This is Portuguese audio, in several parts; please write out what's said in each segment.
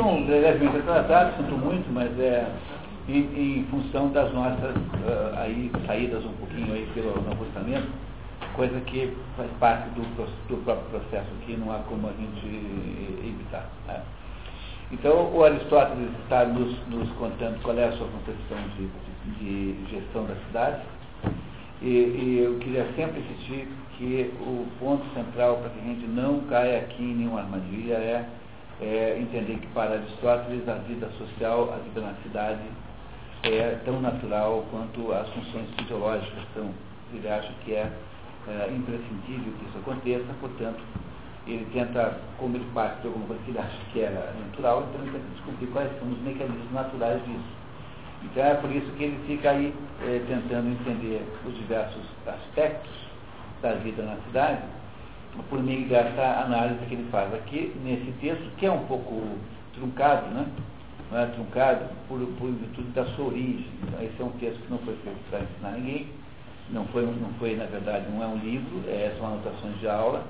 um brevemente atrasado, sinto muito, mas é em, em função das nossas uh, aí, saídas um pouquinho aí pelo ajustamento, coisa que faz parte do, do, próprio processo aqui, não há como a gente evitar. Né? Então, o Aristóteles está nos, nos, contando qual é a sua concepção de, de, de gestão da cidade, e, e, eu queria sempre insistir que o ponto central para que a gente não caia aqui em nenhuma armadilha é, é entender que para Aristóteles a vida social, a vida na cidade, é tão natural quanto as funções fisiológicas são. Ele acha que é, é imprescindível que isso aconteça, portanto, ele tenta, como ele parte de alguma coisa que ele acha que era natural, então ele tenta descobrir quais são os mecanismos naturais disso. Então é por isso que ele fica aí é, tentando entender os diversos aspectos da vida na cidade, por meio dessa análise que ele faz aqui nesse texto, que é um pouco truncado, né? não é truncado por, por virtude da sua origem. Então, esse é um texto que não foi feito para ensinar ninguém, não foi, não foi, na verdade, não é um livro, é, são anotações de aula.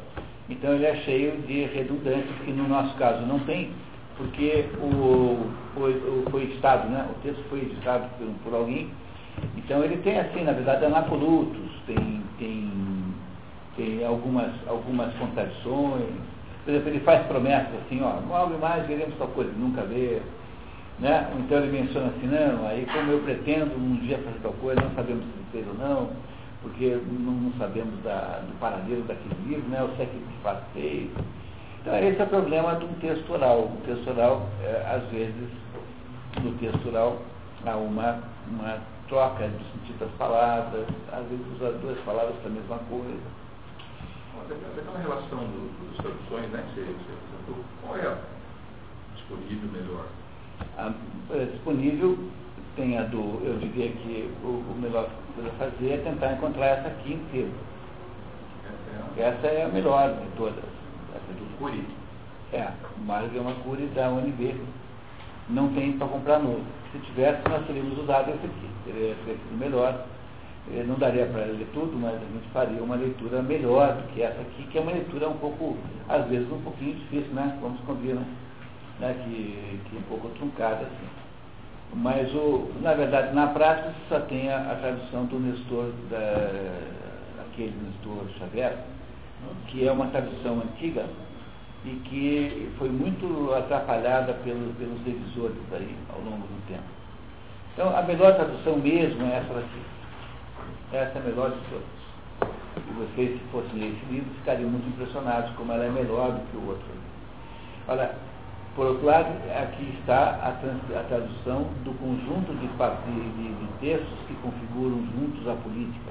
Então ele é cheio de redundâncias que no nosso caso não tem, porque o, foi editado, né? o texto foi editado por, por alguém. Então ele tem assim, na verdade, anacolutos, tem, tem, tem algumas, algumas contradições. Por exemplo, ele faz promessas assim, ó, logo mais veremos tal coisa, nunca vê. Né? Então ele menciona assim, não, aí como eu pretendo um dia fazer tal coisa, não sabemos se fez ou não, porque não, não sabemos da, do paradeiro daquele livro, né? o século que faz fez. Então esse é o problema de um texto oral. O texto oral, é, às vezes, no texto oral há uma, uma troca do sentido das palavras, às vezes usa duas palavras para a mesma coisa. Aquela relação do, dos traduções, né, que você, você qual é disponível melhor? é, disponível tem a do, eu diria que o, o melhor que eu fazer é tentar encontrar essa aqui inteira. Essa é a melhor de todas. Essa do Curi. É, Marga é uma Curi da UNB. Não tem para comprar novo. Se tivesse, nós teríamos usado esse aqui. Teria sido melhor. Eh, não daria para ler tudo, mas a gente faria uma leitura melhor do que essa aqui, que é uma leitura um pouco, às vezes, um pouquinho difícil, né? Vamos combinar. Né? né, que, que é um pouco truncada assim. Mas, o, na verdade, na prática, só tem a, a tradução do Nestor, da, aquele Nestor Xavier, que é uma tradução antiga e que foi muito atrapalhada pelos, pelos revisores aí ao longo do tempo. Então, a melhor tradução mesmo é essa daqui. Essa é a melhor de todas. E vocês, se fossem ler esse livro, ficariam muito impressionados como ela é melhor do que o outro. Olha, por outro lado, aqui está a, trans, a tradução do conjunto de, de, de, textos que configuram juntos a política.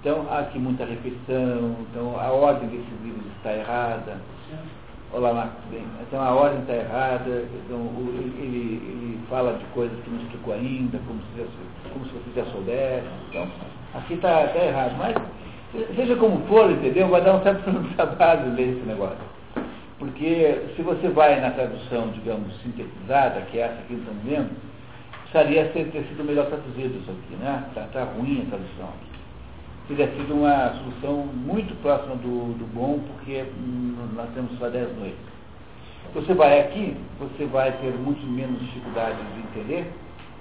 Então, há aqui muita repetição, então a ordem desses livros está errada. Olá, Marcos, bem. Então, a ordem está errada, então, ele, ele, fala de coisas que não explicou ainda, como se, como se você já soubesse. Então, aqui está tá errado. Mas, seja como for, entendeu? Vai dar um certo trabalho ler esse negócio. Porque se você vai na tradução, digamos, sintetizada, que é essa que estamos vendo, precisaria ter, ter sido melhor traduzido isso aqui, né? Está tá ruim a tradução aqui. Teria sido uma solução muito próxima do, do bom, porque hum, nós temos só 10 noites. Você vai aqui, você vai ter muito menos dificuldade de entender,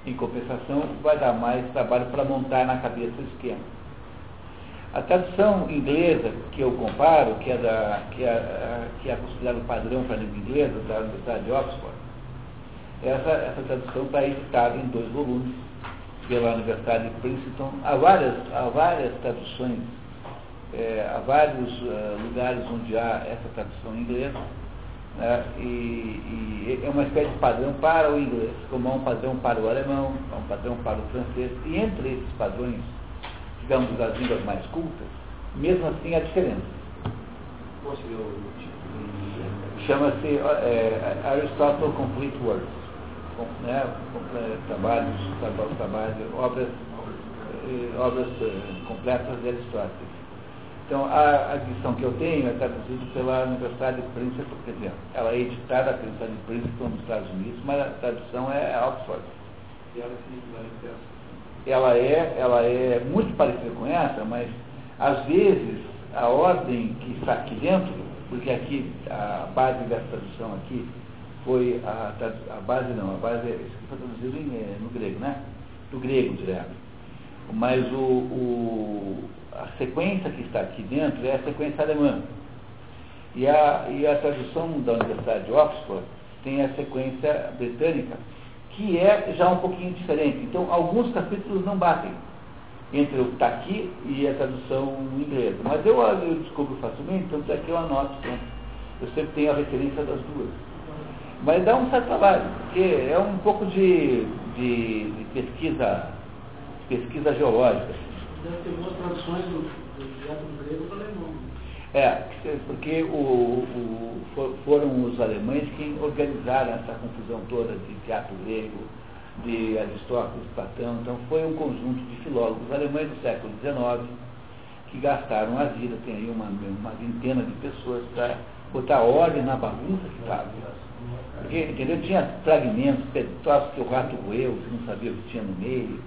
em compensação, vai dar mais trabalho para montar na cabeça o esquema. A tradução inglesa que eu comparo, que é, da, que é, que é considerado padrão para a língua inglesa, da Universidade de Oxford, essa, essa tradução está editada em dois volumes pela Universidade de Princeton. Há várias, há várias traduções, é, há vários uh, lugares onde há essa tradução em inglês, né, e, e, é uma espécie de padrão para o inglês, como há um padrão para o alemão, há um padrão para o francês, e entre esses padrões digamos, das línguas mais cultas, mesmo assim há diferença. Chama-se é, Aristotle Complete Works, né, trabalhos, trabalhos, obras, eh, obras eh, completas de Aristóteles. Então, a, a edição que eu tenho é traduzida pela Universidade de Princeton, quer dizer, ela é editada pela Universidade de Princeton nos Estados Unidos, mas a tradução é Oxford. E ela se ela é, ela é muito parecida com essa, mas às vezes a ordem que está aqui dentro, porque aqui a base dessa tradução aqui foi a, a base não, a base é, isso foi traduzido em, é, no grego, né? Do grego direto. Mas o, o, a sequência que está aqui dentro é a sequência alemã. E a, e a tradução da Universidade de Oxford tem a sequência britânica, que é já um pouquinho diferente. Então, alguns capítulos não batem entre o que está aqui e a tradução inglesa. Mas eu, eu descubro facilmente, tanto é que eu anoto. Então, eu sempre tenho a referência das duas. Mas dá um certo trabalho, porque é um pouco de, de, de pesquisa, pesquisa geológica. Deve ter boas traduções do, do, do grego para o alemão. É, porque o, o, foram os alemães quem organizaram essa confusão toda de teatro grego, de Aristóteles, Platão. Então foi um conjunto de filólogos alemães do século XIX que gastaram a vida, tem aí uma, uma vintena de pessoas para botar ordem na bagunça que estava. Porque, entendeu? Tinha fragmentos, pedaços que o rato roeu, você não sabia o que tinha no meio.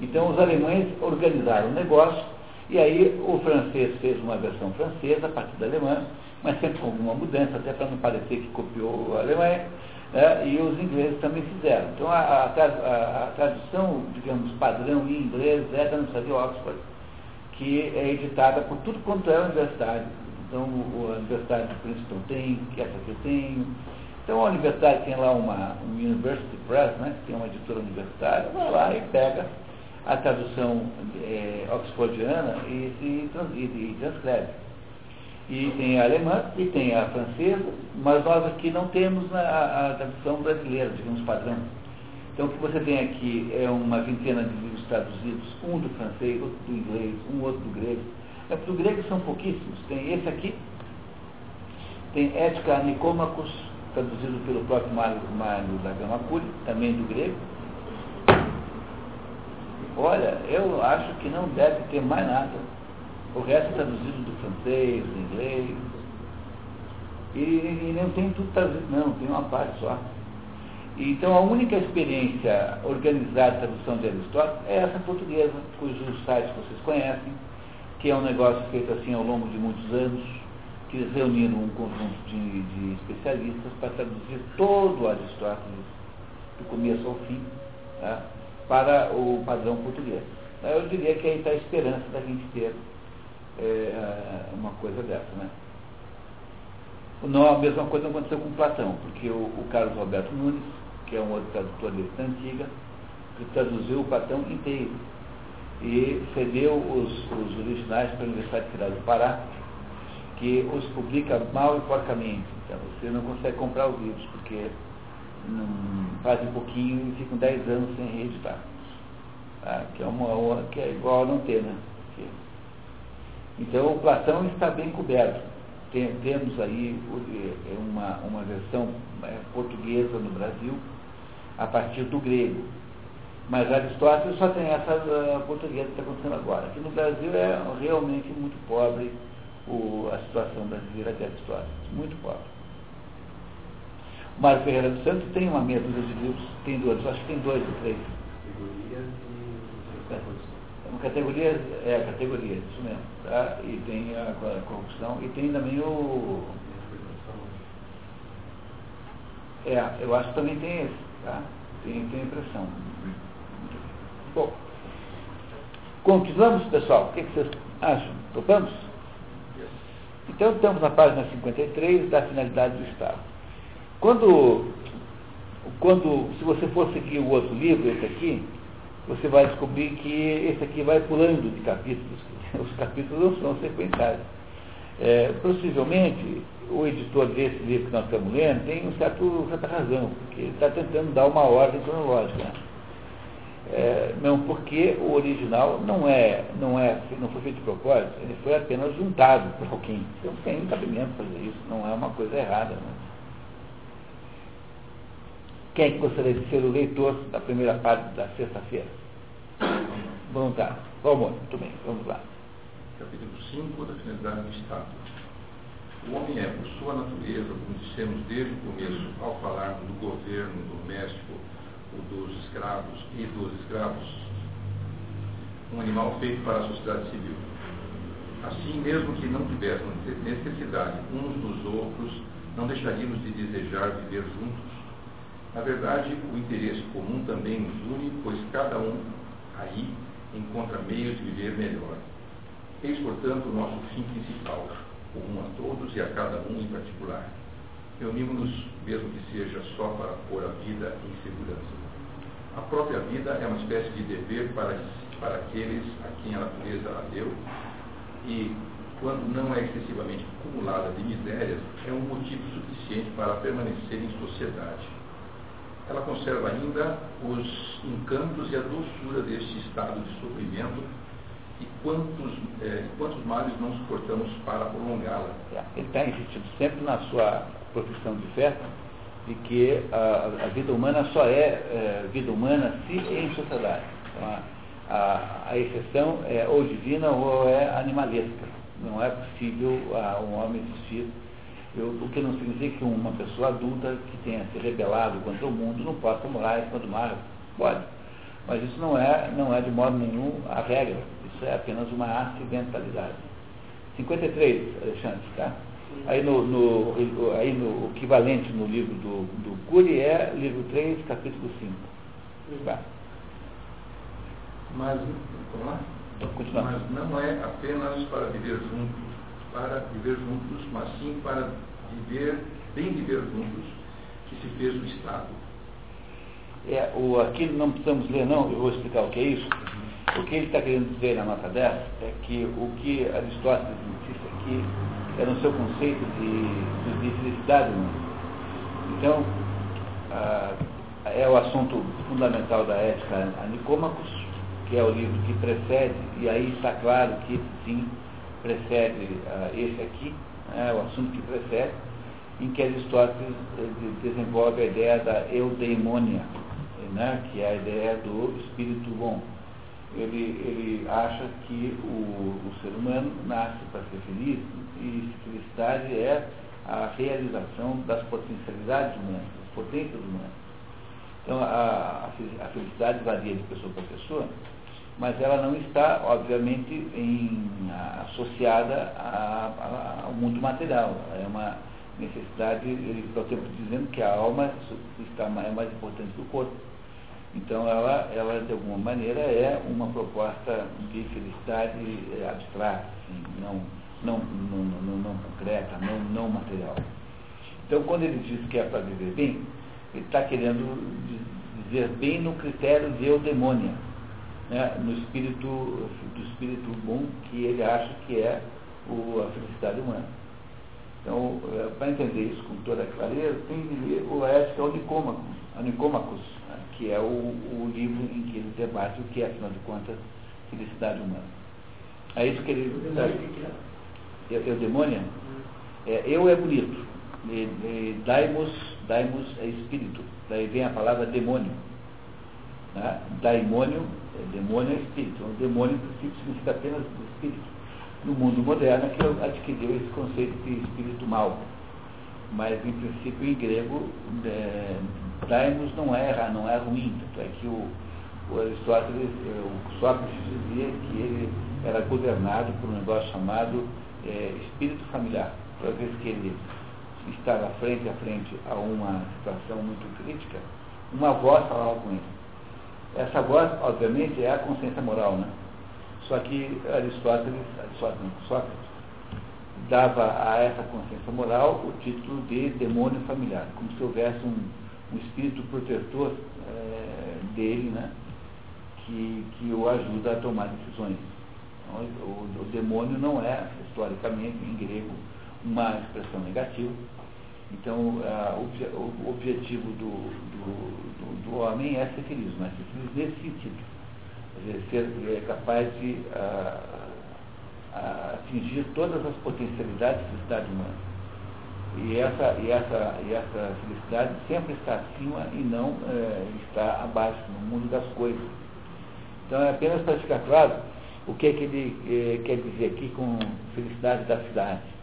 Então os alemães organizaram o negócio, e aí o francês fez uma versão francesa a partir da alemã, mas sempre com alguma mudança, até para não parecer que copiou a Alemanha né, e os ingleses também fizeram. Então, a, a, a, a tradução, digamos, padrão em inglês é da Universidade de Oxford, que é editada por tudo quanto é universidade. Então, a Universidade de Princeton tem, que essa que eu tenho. Então, a universidade tem lá uma um University Press, né, que tem uma editora universitária, vai lá e pega a tradução é, oxfordiana e, e, e, transcreve e tem a alemã e tem a francesa, mas nós aqui não temos a, a tradução brasileira, digamos, padrão. Então o que você tem aqui é uma vintena de livros traduzidos, um do francês, outro do inglês, um outro do grego. É porque o grego são pouquíssimos. Tem esse aqui, tem Ética Nicômacos, traduzido pelo próprio Mário, Mário da Gama Puri, também do grego. Olha, eu acho que não deve ter mais nada o resto é traduzido do francês, do inglês. E, e não tem tudo traduzido, não, tem uma parte só. Então a única experiência organizada de tradução de Aristóteles é essa portuguesa, cujos sites vocês conhecem, que é um negócio feito assim ao longo de muitos anos, que reuniram um conjunto de, de especialistas para traduzir todo o Aristóteles, do começo ao fim, tá, para o padrão português. Eu diria que aí está a esperança da gente ter é, uma coisa dessa, né? Não, a mesma coisa aconteceu com Platão, porque o, o Carlos Roberto Nunes, que é um outro tradutor da antiga, traduziu o Platão inteiro e cedeu os, os originais para a Universidade Federal do Pará, que os publica mal e porcamente. Então você não consegue comprar os livros, porque não, fazem pouquinho e ficam 10 anos sem reeditar. Tá? Que, é uma, que é igual a não ter, né? Então, o Platão está bem coberto. Tem, temos aí é, uma, uma versão é, portuguesa no Brasil, a partir do grego. Mas Aristóteles só tem essa uh, portuguesa que está acontecendo agora. Aqui no Brasil é realmente muito pobre o, a situação brasileira de Aristóteles. Muito pobre. O Mário Ferreira dos Santos tem uma meia dúzia de livros, tem dois, acho que tem dois ou três. Categorias e é. Uma categoria, é a categoria, isso mesmo. Tá? E tem a, a corrupção e tem também o. É, eu acho que também tem esse, tá? Tem, tem impressão. Bom, continuamos, pessoal. O que, que vocês acham? Topamos? Então estamos na página 53 da finalidade do Estado. Quando, quando se você for seguir o outro livro, esse aqui, você vai descobrir que esse aqui vai pulando de capítulos. Os capítulos não são sequenciais. É, possivelmente, o editor desse livro que nós estamos lendo tem um certo, certa razão, porque ele está tentando dar uma ordem cronológica. É, não porque o original não é, não é, não foi feito de propósito, ele foi apenas juntado por alguém. Então tem cabimento fazer isso, não é uma coisa errada. Né? Quem é que gostaria de ser o leitor da primeira parte da sexta-feira? Voluntário. Vamos, muito bem, vamos lá. Capítulo 5 da finalidade do Estado. O homem é, por sua natureza, como dissemos desde o começo, ao falarmos do governo doméstico, dos escravos e dos escravos, um animal feito para a sociedade civil. Assim, mesmo que não tivéssemos necessidade uns dos outros, não deixaríamos de desejar viver juntos Na verdade, o interesse comum também nos une, pois cada um aí encontra meios de viver melhor. Eis, portanto, o nosso fim principal, comum a todos e a cada um em particular. Reunimos-nos, mesmo que seja só para pôr a vida em segurança. A própria vida é uma espécie de dever para, para aqueles a quem a natureza a deu. E, quando não é excessivamente acumulada de misérias, é um motivo suficiente para permanecer em sociedade. Ela conserva ainda os encantos e a doçura deste estado de sofrimento e quantos, é, quantos males não suportamos para prolongá-la. Ele está insistindo sempre na sua profissão de fé de que a, a vida humana só é, é, vida humana se em sociedade. Então, a, a, a, exceção é ou divina ou é animalesca. Não é possível a, um homem existir eu, o que não significa que uma pessoa adulta que tenha se rebelado contra o mundo não possa morar enquanto mar. Pode. Mas isso não é, não é de modo nenhum a regra. Isso é apenas uma acidentalidade. 53, Alexandre, tá? Aí no, no, aí no equivalente no livro do, do Cury é livro 3, capítulo 5. Tá? Mas, vamos lá? Mas não é apenas para viver juntos para viver juntos, mas sim para viver, bem viver juntos, que se fez o Estado. É, o, aqui não precisamos ler não, eu vou explicar o que é isso. O que ele está querendo dizer na nota 10 é que o que Aristóteles disse aqui é no seu conceito de, de felicidade humana. Então, ah, é o assunto fundamental da ética a Nicômacos, que é o livro que precede, e aí está claro que sim, precede uh, esse aqui, né, o assunto que precede, em que Aristóteles desenvolve a ideia da eudaimonia, né, que é a ideia do espírito bom. Ele, ele acha que o, o ser humano nasce para ser feliz e felicidade é a realização das potencialidades humanas, das potências humanas. Então, a, a felicidade varia de pessoa para pessoa, mas ela não está, obviamente, em, associada ao mundo material. É uma necessidade, ele está o tempo dizendo que a alma está, é mais importante que o corpo. Então, ela, ela, de alguma maneira, é uma proposta de felicidade é, abstrata, assim, não, não, não, não, não concreta, não, não material. Então, quando ele diz que é para viver bem, ele está querendo dizer bem no critério de eudemônia né, no espírito, do espírito bom que ele acha que é o, a felicidade humana. Então, é, para entender isso com toda clareza, tem que ler o Ética Nicômacos, Nicômacos né, que é o, o, livro em que ele debate o que é, afinal de contas, felicidade humana. É isso que ele. Eu, eu demônia? É, eu é bonito. E, e, daimos, daimos é espírito. Daí vem a palavra demônio. Né? Daimônio é, demônio é espírito. Então, demônio, em princípio, significa apenas espírito. No mundo moderno, é que adquiriu esse conceito de espírito mau. Mas, em princípio, em grego, é, daimos não é, não é ruim. É que o, o Aristóteles, é, o Sócrates dizia que ele era governado por um negócio chamado é, espírito familiar. Toda vez que ele estava frente a frente a uma situação muito crítica, uma voz falava com ele. Essa voz, obviamente, é a consciência moral, né? Só que Aristóteles, Aristóteles Sócrates, dava a essa consciência moral o título de demônio familiar, como se houvesse um, um espírito protetor é, dele, né? Que, que o ajuda a tomar decisões. Então, o, o demônio não é, historicamente, em grego, uma expressão negativa, então, o objetivo do, do, do, do, homem é ser feliz, mas ser feliz nesse sentido. Ser é capaz de a, a atingir todas as potencialidades da felicidade humana. E essa, e, essa, e essa felicidade sempre está acima e não é, está abaixo, no mundo das coisas. Então, é apenas para ficar claro o que, é que ele é, quer dizer aqui com felicidade da cidade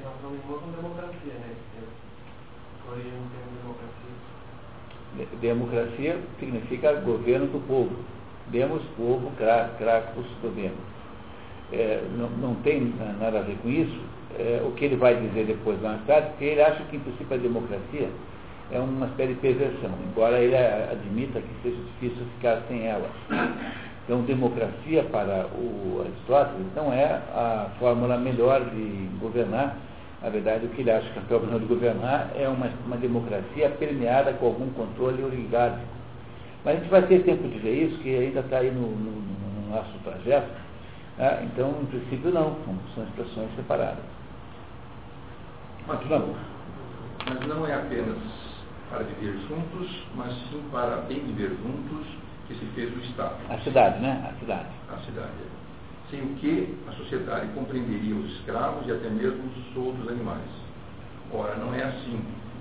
com democracia, né? Origem do termo democracia. Democracia significa governo do povo. Demos povo, cracos, governo. É, não, não tem nada a ver com isso, é, o que ele vai dizer depois mais tarde, porque ele acha que, em princípio, a democracia é uma espécie de perversão, embora ele admita que seja difícil ficar sem ela. Então, democracia para o Aristóteles não é a fórmula melhor de governar. Na verdade, o que ele acha que a fórmula de governar é uma, uma democracia permeada com algum controle oligárquico. Mas a gente vai ter tempo de ver isso, que ainda está aí no, no, no, nosso trajeto. Né? Então, em princípio, não, são expressões separadas. Mas não, mas não é apenas para viver juntos, mas sim para bem viver juntos que se fez o Estado. A cidade, né? A cidade. A cidade. Sem o que a sociedade compreenderia os escravos e até mesmo os outros animais. Ora, não é assim.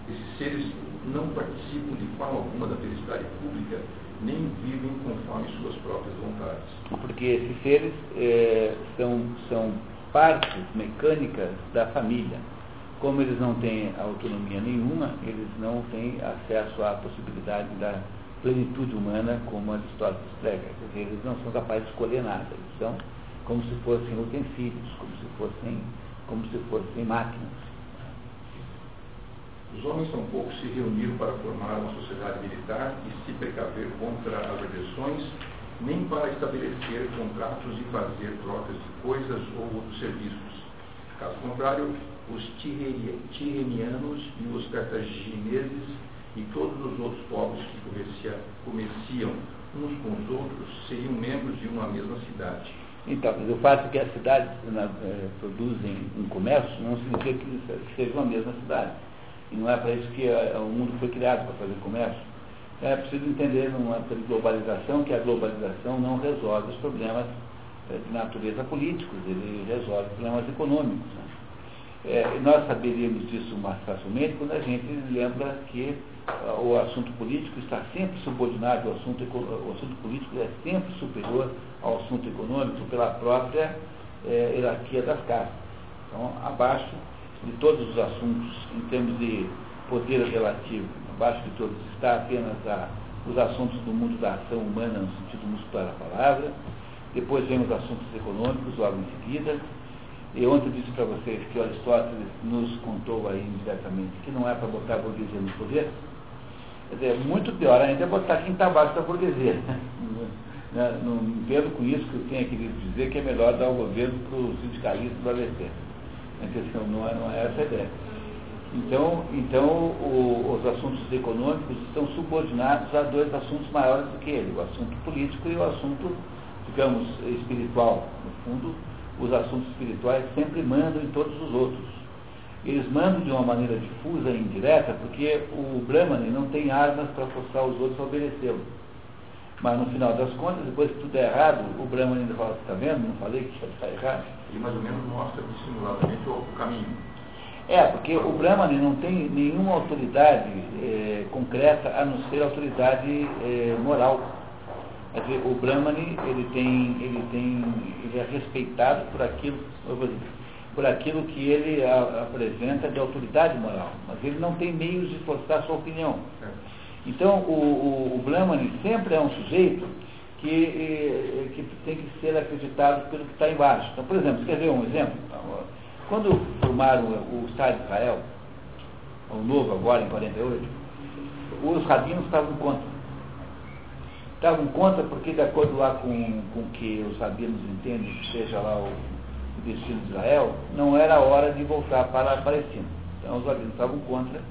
Esses seres não participam de forma alguma da felicidade pública, nem vivem conforme suas próprias vontades. Porque esses seres é, são, são partes mecânicas da família como eles não têm autonomia nenhuma, eles não têm acesso à possibilidade da plenitude humana como Aristóteles prega. Quer dizer, eles não são capazes de escolher nada, eles são como se fossem utensílios, como se fossem, como se fossem máquinas. Os homens são poucos se reuniram para formar uma sociedade militar e se precaver contra as agressões, nem para estabelecer contratos e fazer trocas de coisas ou outros serviços. Caso contrário, os tirrenianos e os cartagineses e todos os outros povos que comerciam uns com os outros seriam membros de uma mesma cidade. Então, o fato de que as cidades né, eh, produzem um comércio não significa que seja uma mesma cidade. E não é para isso que eh, o mundo foi criado, para fazer comércio. É preciso entender numa globalização que a globalização não resolve os problemas de natureza políticos, ele resolve problemas econômicos. Né? É, nós saberíamos disso mais facilmente quando a gente lembra que uh, o assunto político está sempre subordinado ao assunto, o assunto político é sempre superior ao assunto econômico pela própria é, hierarquia das castas. Então, abaixo de todos os assuntos em termos de poder relativo, abaixo de todos está apenas a, os assuntos do mundo da ação humana no sentido muscular da palavra, depois vem os assuntos econômicos logo em seguida, e ontem eu disse para vocês que Aristóteles nos contou aí indiretamente que não é para botar a burguesia no poder. Quer dizer, muito pior ainda é botar quem está abaixo da burguesia. Né? Não entendo com isso que eu tenho querido dizer que é melhor dar o governo para o sindicalista do ABC. A questão não é, não é essa a ideia. Então, então o, os assuntos econômicos estão subordinados a dois assuntos maiores do que ele, o assunto político e o assunto, digamos, espiritual. No fundo, os assuntos espirituais sempre mandam em todos os outros. Eles mandam de uma maneira difusa e indireta, porque o Brahmani não tem armas para forçar os outros a obedecê-lo. Mas no final das contas, depois que tudo é errado, o Brahmani ainda fala, está vendo? Não falei que está errado? Ele mais ou menos mostra dissimuladamente o, caminho. É, porque o Brahmani não tem nenhuma autoridade é, concreta a não ser autoridade é, moral. Quer dizer, o Brahmani, ele tem, ele tem, ele é respeitado por aquilo, por aquilo que ele a, apresenta de autoridade moral, mas ele não tem meios de forçar sua opinião. Então, o, o, o Brahmani sempre é um sujeito que, que tem que ser acreditado pelo que está embaixo. Então, por exemplo, quer ver um exemplo? Quando formaram o Estado de Israel, o novo agora, em 48, os rabinos estavam contra estavam contra porque, de acordo lá com, com que os rabinos entendem que seja lá o, o destino de Israel, não era hora de voltar para a Palestina. Então os rabinos estavam contra.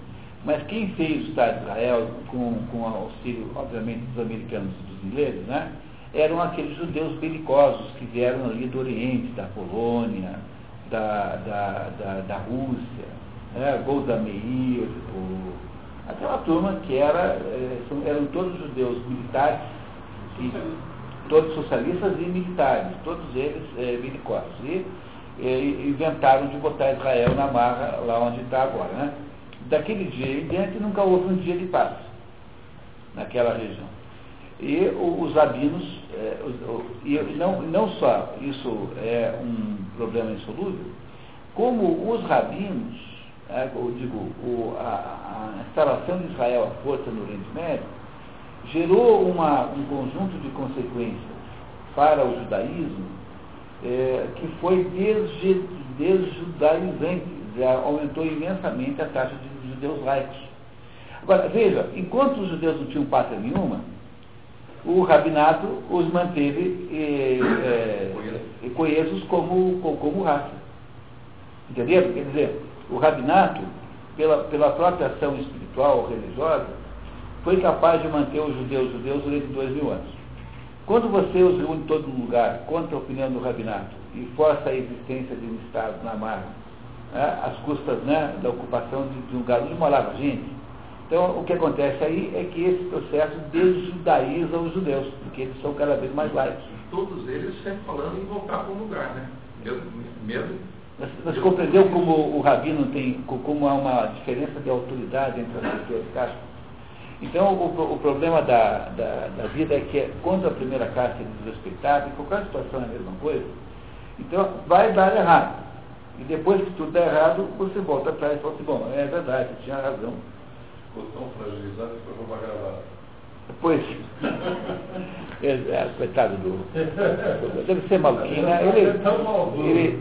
Mas quem fez o Estado de Israel, com, com auxílio, obviamente, dos americanos e dos ingleses, né, eram aqueles judeus belicosos que vieram ali do Oriente, da Polônia, da, da, da, da Rússia, né, Golda Meir, o, aquela turma que era, eh, eram todos judeus militares todos socialistas e militares, todos eles é. E, e, inventaram de botar Israel na marra lá onde está agora. Né? Daquele dia em diante nunca houve um dia de paz naquela região. E os rabinos, é, e não, não só isso é um problema insolúvel, como os rabinos, é, eu digo, o, a, a instalação de Israel à força no Oriente Médio, gerou uma, um conjunto de consequências para o judaísmo é, que foi desjudaizante, aumentou imensamente a taxa de judeus laicos. Agora, veja, enquanto os judeus não tinham pátria nenhuma, o rabinato os manteve eh, eh, coesos como, como, raça. Entenderam? Quer dizer, o rabinato, pela, pela própria ação espiritual religiosa, foi capaz de manter os judeus judeus durante dois mil anos. Quando você os reúne em todo lugar contra a opinião do rabinato e força a existência de um Estado na margem, né, às custas né, da ocupação de, de um lugar onde morava gente, então o que acontece aí é que esse processo desjudaiza os judeus, porque eles são cada vez mais laicos. Todos eles sempre falando em voltar para o lugar, né? Mesmo, mesmo você compreendeu como o rabino tem, como há uma diferença de autoridade entre as pessoas, Castro? Então, o, o problema da, da, da, vida é que é, quando a primeira casta é desrespeitada, em qualquer situação é a mesma coisa, então vai dar errado. E depois que tudo der errado, você volta atrás e fala assim, bom, é verdade, tinha razão. Ficou tão fragilizado que foi gravata. Pois, é, é, coitado do. Deve ser maluquinho, né? Ele,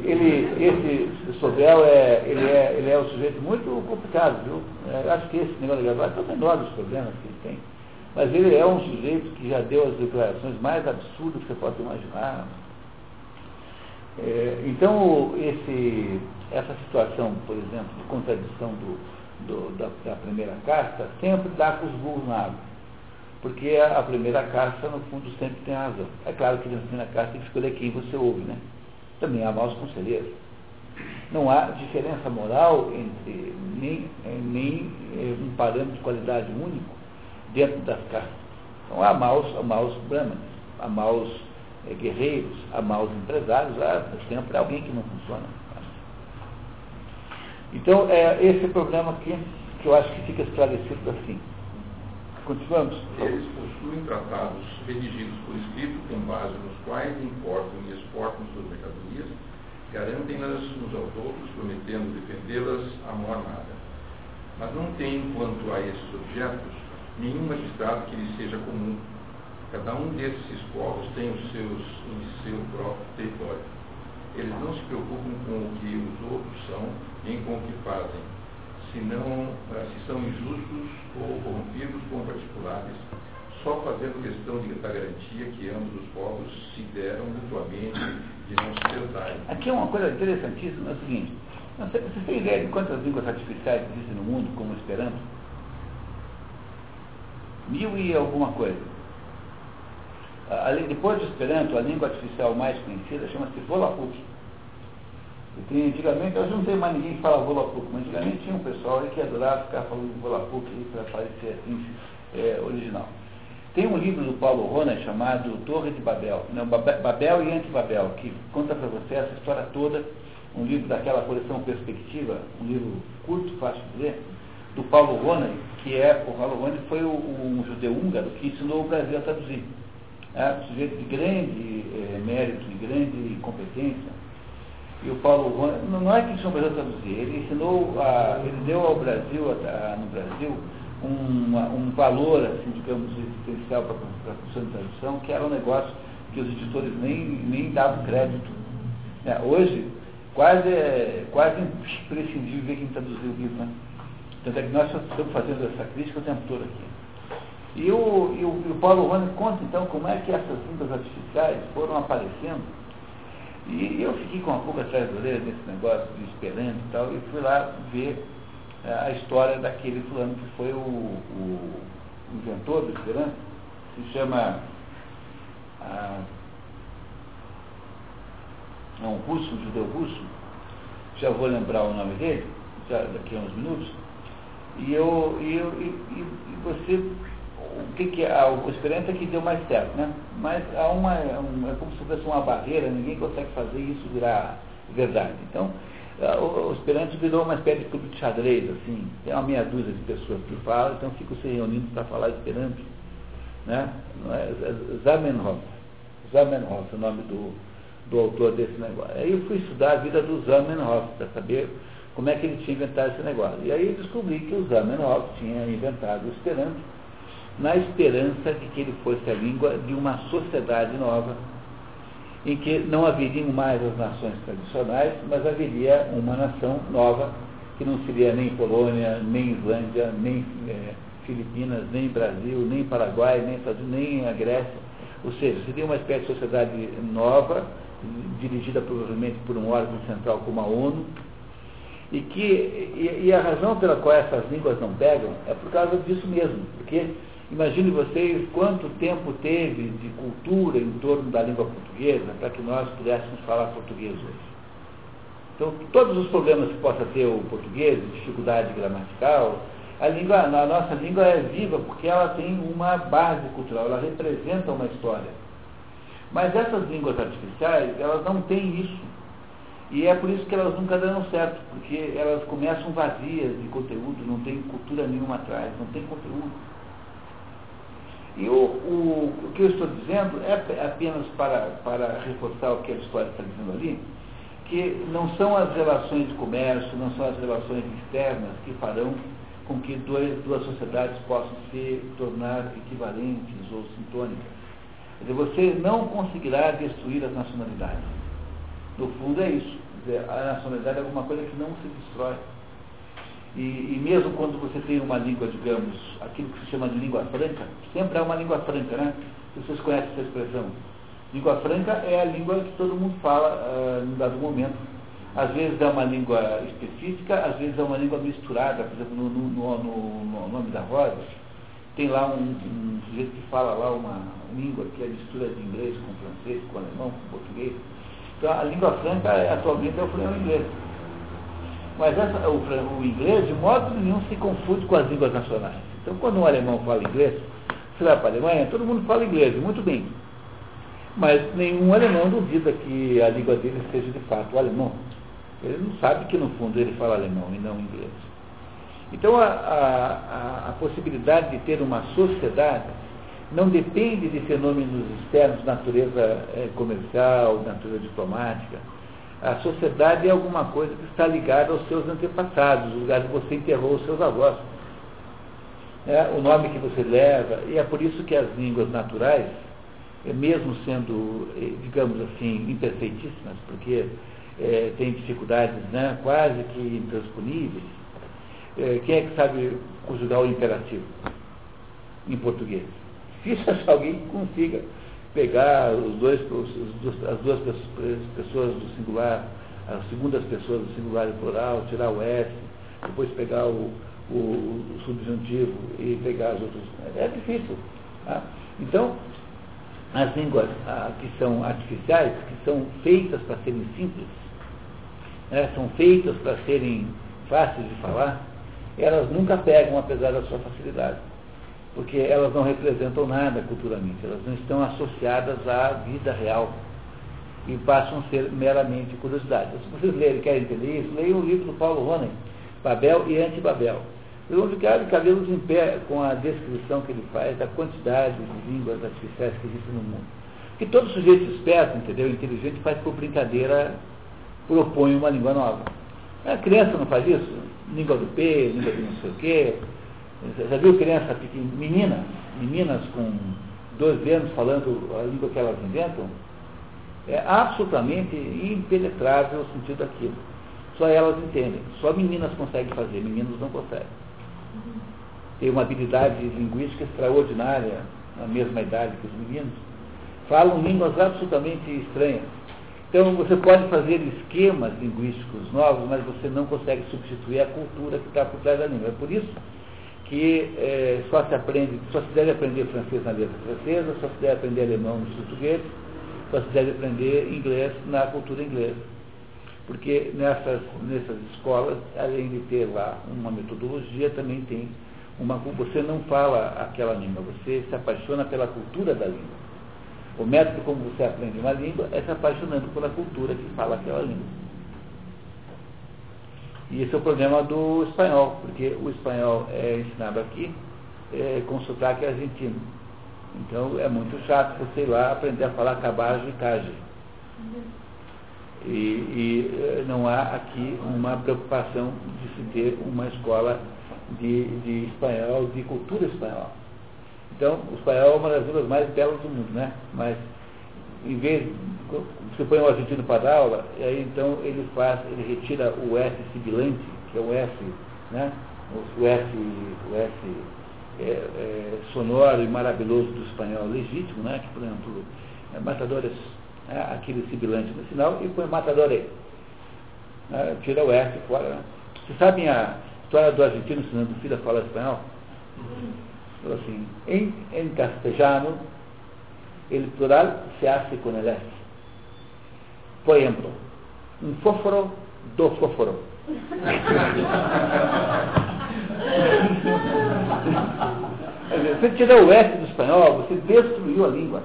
ele, ele, esse Sobel é, ele é, ele é um sujeito muito complicado, viu? É, acho que esse negócio de gravar é o menor dos problemas que ele tem. Mas ele é um sujeito que já deu as declarações mais absurdas que você pode imaginar. É, então, esse, essa situação, por exemplo, de contradição do, do, da, da primeira carta, sempre dá com os burros na água porque a, primeira casta, no fundo, sempre tem razão. É claro que na primeira casta tem que escolher quem você ouve, né? Também há maus conselheiros. Não há diferença moral entre nem, nem eh, um parâmetro de qualidade único dentro das castas. Então há maus, há maus brahmanes, há maus é, guerreiros, há maus empresários, há sempre alguém que não funciona. Então é esse problema aqui que eu acho que fica esclarecido assim. Continuamos. Eles possuem tratados redigidos por escrito com base nos quais importam e exportam suas mercadorias, garantem-nas uns aos outros, prometendo defendê-las à mão armada. Mas não têm, quanto a esses objetos, nenhum magistrado que lhes seja comum. Cada um desses povos tem os seus em seu próprio território. Eles não se preocupam com o que os outros são, nem com o que fazem, se, não, eh, se são injustos ou corrompidos com particulares, só fazendo questão de dar garantia que ambos os povos se deram mutuamente de não se pesarem. Aqui é uma coisa interessantíssima, é o seguinte, você, você tem ideia de quantas línguas artificiais existem no mundo, como o Esperanto? Mil e alguma coisa. Depois do Esperanto, a língua artificial mais conhecida chama-se Volapük porque antigamente, hoje não tem mais ninguém que fala Volapuk, mas antigamente tinha um pessoal que adorava ficar falando Volapuk para parecer assim, é, original. Tem um livro do Paulo Rona chamado Torre de Babel, não, Babel e Antibabel, que conta para você essa história toda, um livro daquela coleção Perspectiva, um livro curto, fácil de ler, do Paulo Rona, que é, o Paulo Rona foi um judeu húngaro que ensinou o Brasil a traduzir. É, um sujeito de grande é, mérito, de grande competência, e o Paulo não é que ensinou o Brasil a traduzir, ele ensinou, a, ele deu ao Brasil, a, no Brasil, um, um valor, assim, digamos, existencial para a função de tradução, que era um negócio que os editores nem, nem davam crédito. É, hoje, quase, é, quase imprescindível ver quem traduziu o livro. Né? Tanto é que nós estamos fazendo essa crítica o tempo todo aqui. E o, e o, e o Paulo Rony conta, então, como é que essas línguas artificiais foram aparecendo e eu fiquei com uma pouco atrás da orelha nesse negócio esperando e tal, e fui lá ver é, a história daquele fulano que foi o, o inventor do Esperanto, se chama ah, é um russo, um judeu russo, já vou lembrar o nome dele, já daqui a uns minutos, e eu, e, eu, e, e você que, que é, o Esperanto é que deu mais certo, né? Mas há uma, um, é como se fosse uma barreira, ninguém consegue fazer isso virar verdade. Então, o, o Esperanto virou uma espécie de clube de xadrez, assim, tem uma meia dúzia de pessoas que falam, então ficam se reunindo para falar Esperanto. Né? É, Zamenhof, Zamenhof o nome do, do autor desse negócio. Aí eu fui estudar a vida do Zamenhof, para saber como é que ele tinha inventado esse negócio. E aí descobri que o Zamenhof tinha inventado o Esperanto na esperança de que ele fosse a língua de uma sociedade nova em que não haveriam mais as nações tradicionais, mas haveria uma nação nova, que não seria nem Polônia, nem Islândia, nem é, Filipinas, nem Brasil, nem Paraguai, nem, nem a Grécia. Ou seja, seria uma espécie de sociedade nova, dirigida provavelmente por um órgão central como a ONU, e, que, e, e, a razão pela qual essas línguas não pegam é por causa disso mesmo. Porque imagine vocês quanto tempo teve de cultura em torno da língua portuguesa para que nós pudéssemos falar português hoje. Então, todos os problemas que possa ter o português, dificuldade gramatical, a, língua, a nossa língua é viva porque ela tem uma base cultural, ela representa uma história. Mas essas línguas artificiais, elas não têm isso. E é por isso que elas nunca dão certo, porque elas começam vazias de conteúdo, não tem cultura nenhuma atrás, não tem conteúdo. E o, o, o que eu estou dizendo é apenas para, para reforçar o que a história está dizendo ali, que não são as relações de comércio, não são as relações externas que farão com que dois, duas sociedades possam se tornar equivalentes ou sintônicas. Quer dizer, você não conseguirá destruir as nacionalidades. No fundo é isso. Dizer, a nacionalidade é alguma coisa que não se destrói. E, e, mesmo quando você tem uma língua, digamos, aquilo que se chama de língua franca, sempre é uma língua franca, né? Vocês conhecem essa expressão. Língua franca é a língua que todo mundo fala uh, em dado momento. Às vezes é uma língua específica, às vezes é uma língua misturada, por exemplo, no, no, no, no nome da roda, tem lá um, um, sujeito que fala lá uma língua que é mistura de inglês com francês, com alemão, com português. Então a língua franca é, atualmente é o inglês. Mas essa, o, o, inglês, de modo nenhum, se confunde com as línguas nacionais. Então quando um alemão fala inglês, você vai para a Alemanha, todo mundo fala inglês, muito bem. Mas nenhum alemão duvida que a língua dele seja de fato o alemão. Ele não sabe que no fundo ele fala alemão e não inglês. Então a, a, a possibilidade de ter uma sociedade não depende de fenômenos externos natureza é, comercial, natureza diplomática. A sociedade é alguma coisa que está ligada aos seus antepassados, o lugar que você enterrou os seus avós. É, o nome que você leva, e é por isso que as línguas naturais, é, mesmo sendo, é, digamos assim, imperfeitíssimas, porque é, tem dificuldades né, quase que intransponíveis, é, quem é que sabe conjugar o imperativo em português? Difícil achar alguém consiga pegar os dois, as duas pessoas do singular, as segundas pessoas do singular e plural, tirar o S, depois pegar o, o, o subjuntivo e pegar as outras. É difícil. Tá? Então, as línguas ah, que são artificiais, que são feitas para serem simples, né, são feitas para serem fáceis de falar, elas nunca pegam apesar da sua facilidade. Porque elas não representam nada culturalmente, elas não estão associadas à vida real e passam a ser meramente curiosidade. Se vocês lerem, querem entender isso, leiam o livro do Paulo Ronen, Babel e Antibabel. Vocês vão ficar de cabelos em pé com a descrição que ele faz da quantidade de línguas artificiais que existem no mundo. Que todo sujeito esperto, entendeu, inteligente, faz por brincadeira, propõe uma língua nova. A criança não faz isso? Língua do P, língua de não sei o quê. Já viu criança pequena, meninas, meninas com 12 anos falando a língua que elas inventam? É absolutamente impenetrável o sentido daquilo. Só elas entendem. Só meninas conseguem fazer, meninos não conseguem. Tem uma habilidade linguística extraordinária, na mesma idade que os meninos. Falam línguas absolutamente estranhas então você pode fazer esquemas linguísticos novos, mas você não consegue substituir a cultura que está por trás da língua. É por isso que é, só se aprende, só se deve aprender francês na letra francesa, só se deve aprender alemão nos portugueses, só se deve aprender inglês na cultura inglesa. Porque nessas, nessas escolas, além de ter lá uma metodologia, também tem uma. Você não fala aquela língua, você se apaixona pela cultura da língua. O método como você aprende uma língua é se apaixonando pela cultura que fala aquela língua. E esse é o problema do espanhol, porque o espanhol é ensinado aqui é, com sotaque argentino. Então é muito chato você ir lá aprender a falar cabage e cage. E, e é, não há aqui uma preocupação de se ter uma escola de, de espanhol, de cultura espanhola. Então, o espanhol é uma das línguas mais belas do mundo, né? Mas, em vez põe um argentino para dar aula, e aí então ele faz, ele retira o S sibilante, que é o S, né? O S, o S é, é, sonoro e maravilhoso do espanhol legítimo, né? Que, por exemplo, é, matadores, né? aquele sibilante no final, e põe matadores. Né? Tira o S fora. Né? Vocês sabem a história do argentino ensinando o filho a falar espanhol? Falou assim, em, em castelhano, el plural se hace con el S. Por ejemplo, um fósforo, do fósforo. Você tirou o S do espanhol, você destruiu a língua,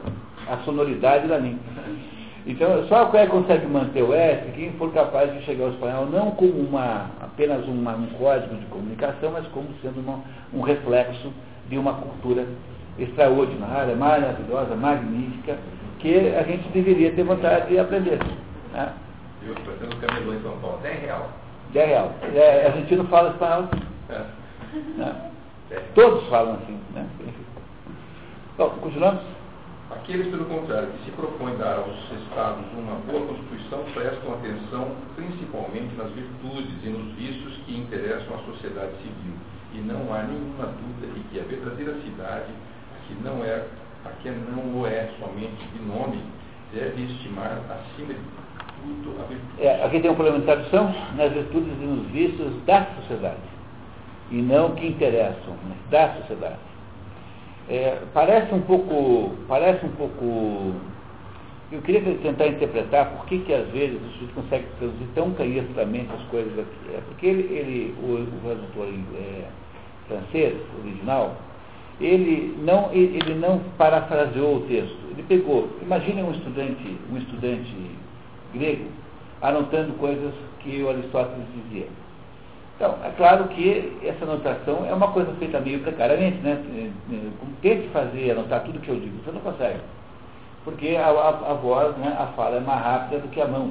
a sonoridade da língua. Então, só quem consegue manter o S, quem for capaz de chegar ao espanhol não como uma, apenas uma, um código de comunicação, mas como sendo uma, um reflexo de uma cultura extraordinária, maravilhosa, magnífica, que a gente deveria ter vontade de aprender. Né? Eu fazendo camelô em São Paulo, 10 real. 10 real. É, a gente não fala espanhol. É. Né? É. Todos falam assim. Né? Bom, continuamos? Aqueles, pelo contrário, que se propõem dar aos Estados uma boa Constituição prestam atenção principalmente nas virtudes e nos vícios que interessam a sociedade civil. E não há nenhuma dúvida de que a verdadeira cidade, que não é, a que não o é somente de nome, deve estimar acima de tudo a virtude. É, aqui tem um problema de tradução nas virtudes e nos vícios da sociedade. E não que interessam, mas da sociedade. É, parece um pouco, parece um pouco. Eu queria tentar interpretar por que, que às vezes o sujeito consegue traduzir tão canhestamente as coisas aqui. É porque ele, ele o, o tradutor é, francês, original, ele não, ele não parafraseou o texto. Ele pegou, imagine um estudante, um estudante grego anotando coisas que o Aristóteles dizia. Então, é claro que essa anotação é uma coisa feita meio precariamente, né? Tente fazer, anotar tudo que eu digo, você não consegue. Porque a, a, a voz, né, a fala é mais rápida do que a mão.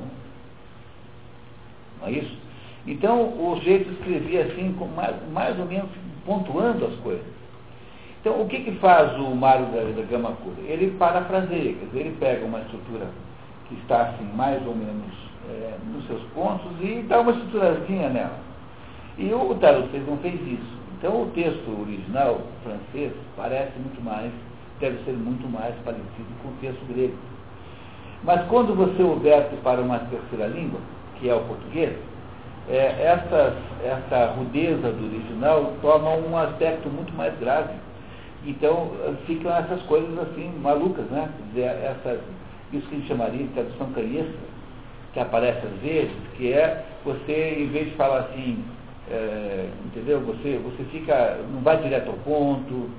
Não é isso? Então, o jeito escrevia assim, mais, mais ou menos pontuando as coisas. Então, o que, que faz o Mário da, da Gama Cura? Ele parafraseia, quer dizer, ele pega uma estrutura que está assim, mais ou menos é, nos seus pontos e dá uma estruturazinha nela. E o Tarot não fez isso. Então o texto original francês parece muito mais, deve ser muito mais parecido com o texto grego. Mas quando você o verte para uma terceira língua, que é o português, é, essa, essa rudeza do original toma um aspecto muito mais grave. Então ficam essas coisas assim malucas, né? Quer dizer, essa, isso que a gente chamaria de tradução canhestra, que aparece às vezes, que é você, em vez de falar assim, é, entendeu? Você, você fica, não vai direto ao ponto,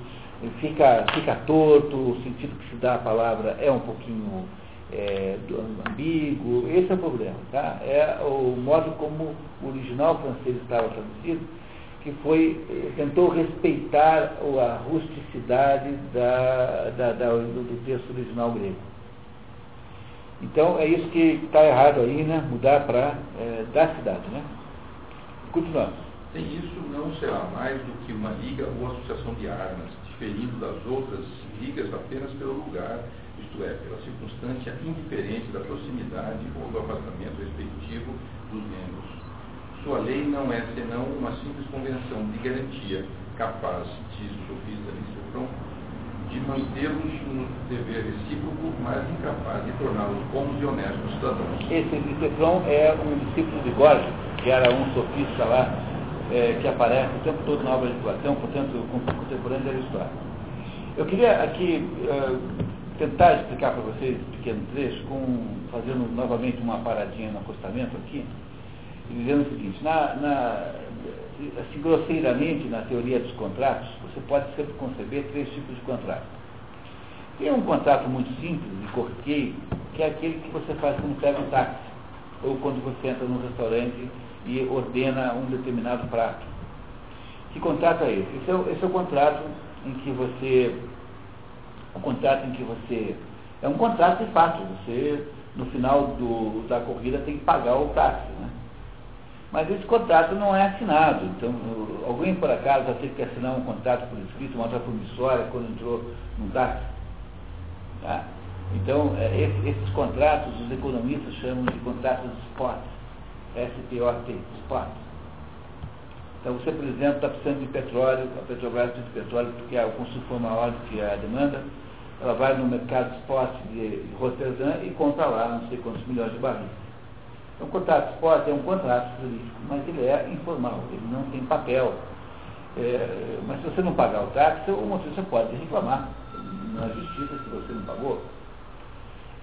fica, fica torto, o sentido que se dá a palavra é um pouquinho é, ambíguo, esse é o problema, tá? É o modo como o original francês estava traduzido, que foi, eh, tentou respeitar a rusticidade da, da, da, do texto original grego. Então é isso que está errado aí, né? Mudar para é, da cidade, né? Continuamos. Sem isso, não será mais do que uma liga ou associação de armas, diferindo das outras ligas apenas pelo lugar, isto é, pela circunstância indiferente da proximidade ou do afastamento respectivo dos membros. Sua lei não é senão uma simples convenção de garantia, capaz, diz o sofista Licefron, de mantê-los no dever recíproco, mas incapaz de torná-los bons e honestos cidadãos. Esse Licefron é um discípulo de Gorgias que era um sofista lá, é, que aparece o tempo todo na obra de Platão, portanto, contemporâneo da Aristóteles. Eu queria aqui uh, tentar explicar para vocês um pequeno trecho, com, fazendo novamente uma paradinha no acostamento aqui, dizendo o seguinte, na, na, assim, grosseiramente, na teoria dos contratos, você pode sempre conceber três tipos de contrato. Tem um contrato muito simples, de corriqueiro, que é aquele que você faz quando pega um táxi, ou quando você entra num restaurante e ordena um determinado prato. Que contrato é esse? Esse é, esse é o contrato em que você. O contrato em que você. É um contrato de fato. Você, no final do, da corrida, tem que pagar o táxi. Né? Mas esse contrato não é assinado. Então, alguém por acaso já teve que assinar um contrato por escrito, uma outra promissória, quando entrou num táxi? Tá? Então, é, esses contratos, os economistas chamam de contratos spot, S-P-O-T, spot. Então, você, por exemplo, está precisando de petróleo, a Petrobras precisa de petróleo porque o consumo foi maior do que a demanda, ela vai no mercado spot de, de Rotterdam e compra lá não sei quantos milhões de barris. O contrato spot é um contrato jurídico, mas ele é informal, ele não tem papel. É, mas se você não pagar o táxi, o motorista pode reclamar na justiça se você não pagou.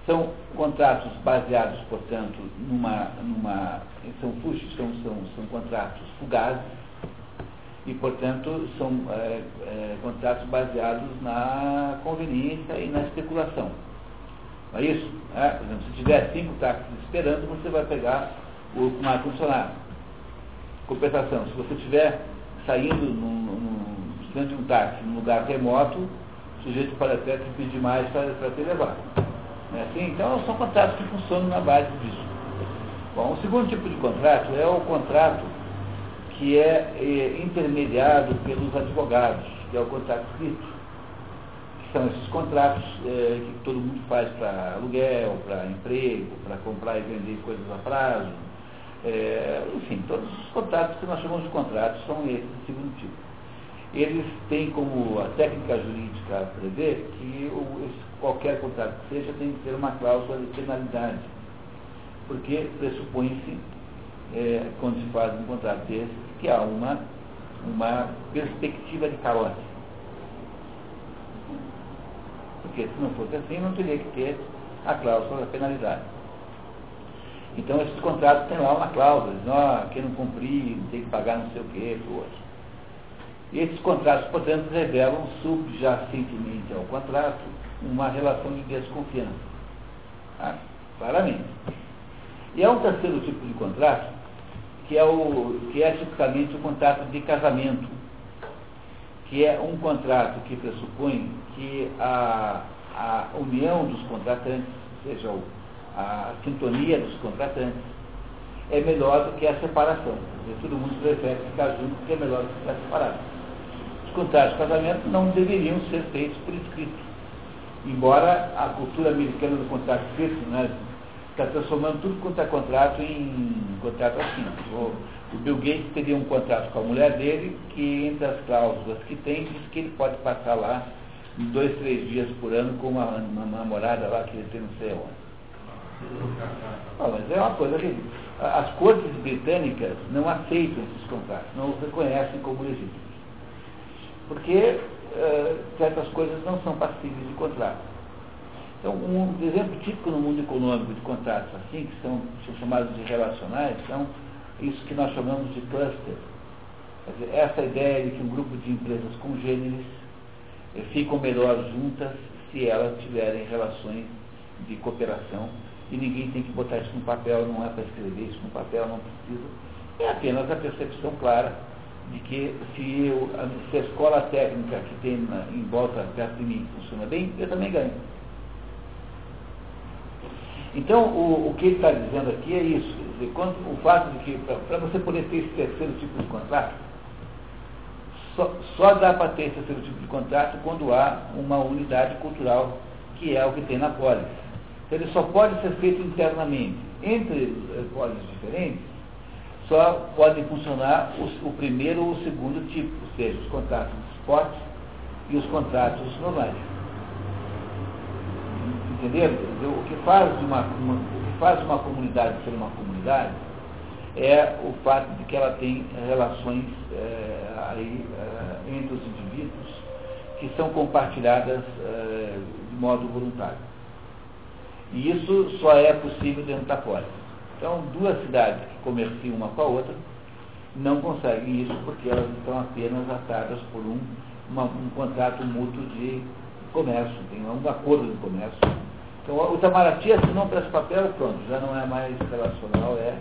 São contratos baseados, portanto, numa. numa são fugos, são, são, são contratos fugazes e, portanto, são é, é, contratos baseados na conveniência e na especulação. Não é isso? É, por exemplo, se tiver cinco táxis esperando, você vai pegar o ar-condicionado. Compensação, se você estiver saindo dentro de um táxi num lugar remoto, o sujeito pode até te pedir mais para te levar. É assim? Então, são contratos que funcionam na base disso. Bom, o segundo tipo de contrato é o contrato que é, é intermediado pelos advogados, que é o contrato escrito. São esses contratos é, que todo mundo faz para aluguel, para emprego, para comprar e vender coisas a prazo. É, enfim, todos os contratos que nós chamamos de contratos são esses do segundo tipo. Eles têm como a técnica jurídica prevê que o, qualquer contrato que seja, tem que ter uma cláusula de penalidade. Porque pressupõe-se, é, quando se faz um contrato desse, que há uma, uma perspectiva de calote. Porque se não fosse assim, não teria que ter a cláusula da penalidade. Então esses contratos têm lá uma cláusula, dizem, oh, quem não cumprir tem que pagar não sei o que, outro. E esses contratos, portanto, revelam subjacentemente ao contrato uma relação de desconfiança. Ah, claramente. E há um terceiro tipo de contrato, que é, o, que é tipicamente o contrato de casamento, que é um contrato que pressupõe que a, a união dos contratantes, seja, a sintonia dos contratantes, é melhor do que a separação. Dizer, todo mundo prefere ficar junto porque é melhor do que ficar separado. Os contratos de casamento não deveriam ser feitos por escrito embora a cultura americana do contrato escrito né, está transformando tudo quanto é contrato em contrato assim. O, o Bill Gates teria um contrato com a mulher dele, que entre as cláusulas que tem, diz que ele pode passar lá dois, três dias por ano com uma, uma namorada lá que ele tem não sei onde. Ah, mas é uma coisa que as cortes britânicas não aceitam esses contratos, não os reconhecem como legítimos. Porque uh, certas coisas não são passíveis de contrato. Então, um exemplo típico no mundo econômico de contratos assim, que são, são chamados de relacionais, são isso que nós chamamos de cluster. Essa ideia de que um grupo de empresas congêneres ficam melhor juntas se elas tiverem relações de cooperação e ninguém tem que botar isso no papel, não é para escrever isso no papel, não precisa. É apenas a percepção clara de que se, eu, se a escola técnica que tem na, em volta perto de mim funciona bem, eu também ganho. Então, o, o que ele está dizendo aqui é isso. Dizer, quando, o fato de que, para você poder ter esse terceiro tipo de contrato, só, só dá para ter esse tipo de contrato quando há uma unidade cultural, que é o que tem na polis. Então, ele só pode ser feito internamente. Entre eh, polis diferentes, só podem funcionar o primeiro ou o segundo tipo, ou seja, os contratos de spot e os contratos normais. Entenderam? O que faz uma, uma, o que faz uma comunidade ser uma comunidade é o fato de que ela tem relações é, aí, é, entre os indivíduos que são compartilhadas é, de modo voluntário. E isso só é possível dentro da polis. Então, duas cidades que comerciam uma com a outra não conseguem isso porque elas estão apenas atadas por um, uma, um contrato mútuo de comércio, tem um acordo de comércio. Então, o Itamaraty assinou para esse papel, pronto, já não é mais relacional, é,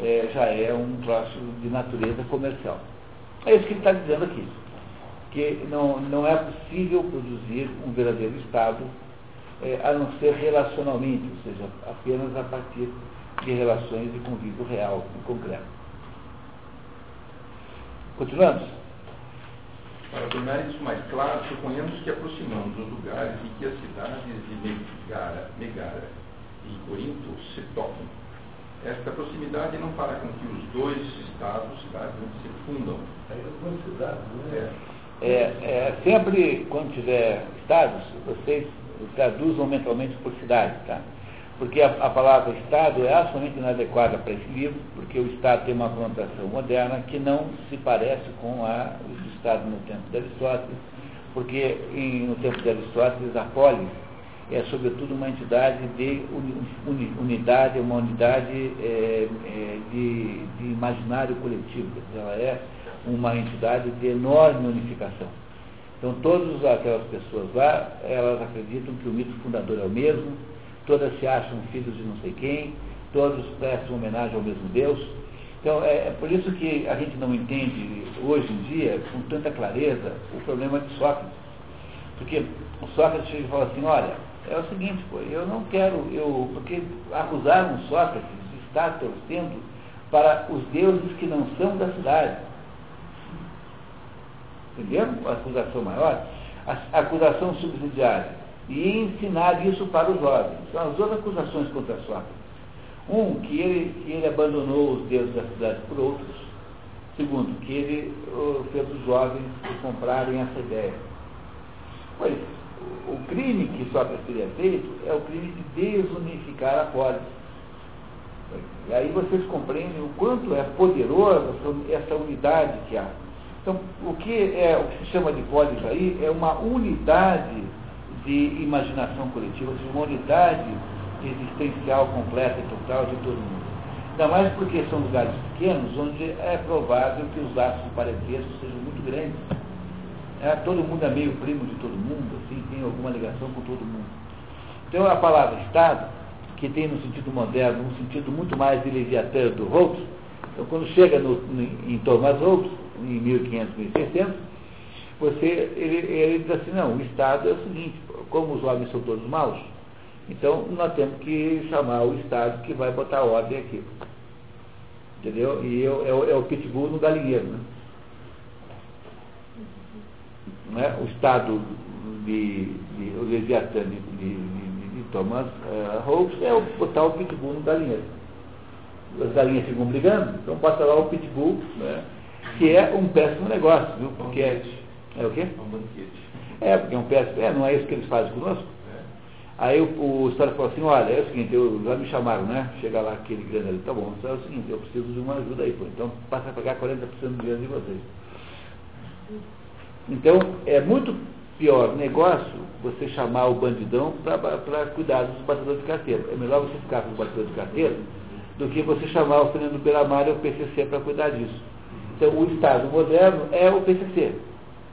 é, já é um troço de natureza comercial. É isso que ele está dizendo aqui, que não, não é possível produzir um verdadeiro Estado é, a não ser relacionalmente, ou seja, apenas a partir de relações de convívio real e concreto. Continuamos? Para tornar isso mais claro, suponhamos que aproximamos os lugares em que as cidades de Megara, Megara e Corinto se tocam. Esta proximidade não fará com que os dois estados, cidades, se fundam. É, é, é, sempre quando tiver estados, vocês traduzam mentalmente por cidade, tá? Porque a, a palavra Estado é absolutamente inadequada para esse livro, porque o Estado tem uma conotação moderna que não se parece com a do Estado no tempo de Aristóteles, porque em, no tempo de Aristóteles a polis é sobretudo uma entidade de uni, unidade, uma unidade é, é, de, de, imaginário coletivo, ela é uma entidade de enorme unificação. Então todas aquelas pessoas lá, elas acreditam que o mito fundador é o mesmo, todas se acham filhos de não sei quem, todos prestam homenagem ao mesmo Deus. Então, é, é, por isso que a gente não entende hoje em dia, com tanta clareza, o problema de Sócrates. Porque o Sócrates fala assim, olha, é o seguinte, pô, eu não quero, eu, porque acusaram Sócrates de estar torcendo para os deuses que não são da cidade. Entendeu? A acusação maior. A acusação subsidiária e ensinar isso para os jovens. São as duas acusações contra Sócrates. Um, que ele, que ele abandonou os deuses da cidade por outros. Segundo, que ele fez os jovens comprarem essa ideia. Pois, o crime que Sócrates teria feito é o crime de desunificar a polis. E aí vocês compreendem o quanto é poderosa essa unidade que há. Então, o que, é, o que se chama de polis aí é uma unidade de imaginação coletiva, de uma unidade existencial completa e total de todo mundo. Ainda mais porque são lugares pequenos onde é provável que os laços de parentesco sejam muito grandes. É, todo mundo é meio primo de todo mundo, assim, tem alguma ligação com todo mundo. Então a palavra Estado, que tem no sentido moderno um sentido muito mais de Leviatã do Hobbes, então quando chega no, em Thomas Hobbes, em 1500, 1600, você, ele, ele diz assim, não, o Estado é o seguinte, como os homens são todos maus, então nós temos que chamar o Estado que vai botar ordem aqui. Entendeu? E eu, é, é o pitbull no galinheiro, né? Né? O Estado de, de o Leviatã de, de, de, Thomas uh, Hobbes é o, botar o pitbull no galinheiro. As galinhas ficam brigando, então bota lá o pitbull, né? que é um péssimo negócio, viu? Porque é, é o quê? É um banquete. É, porque é um péssimo. É, não é isso que eles fazem conosco? É. Aí o, o histórico falou assim, olha, é o seguinte, eu, já me chamaram, né? Chegar lá aquele grande ali, tá bom, então é o seguinte, eu preciso de uma ajuda aí, pô. Então passa a pagar 40% do dinheiro de vocês. Então, é muito pior negócio você chamar o bandidão para cuidar dos batedores de carteira. É melhor você ficar com os batedores de carteira do que você chamar o Fernando Beiramar e o PCC para cuidar disso. Então, o Estado moderno é o PCC.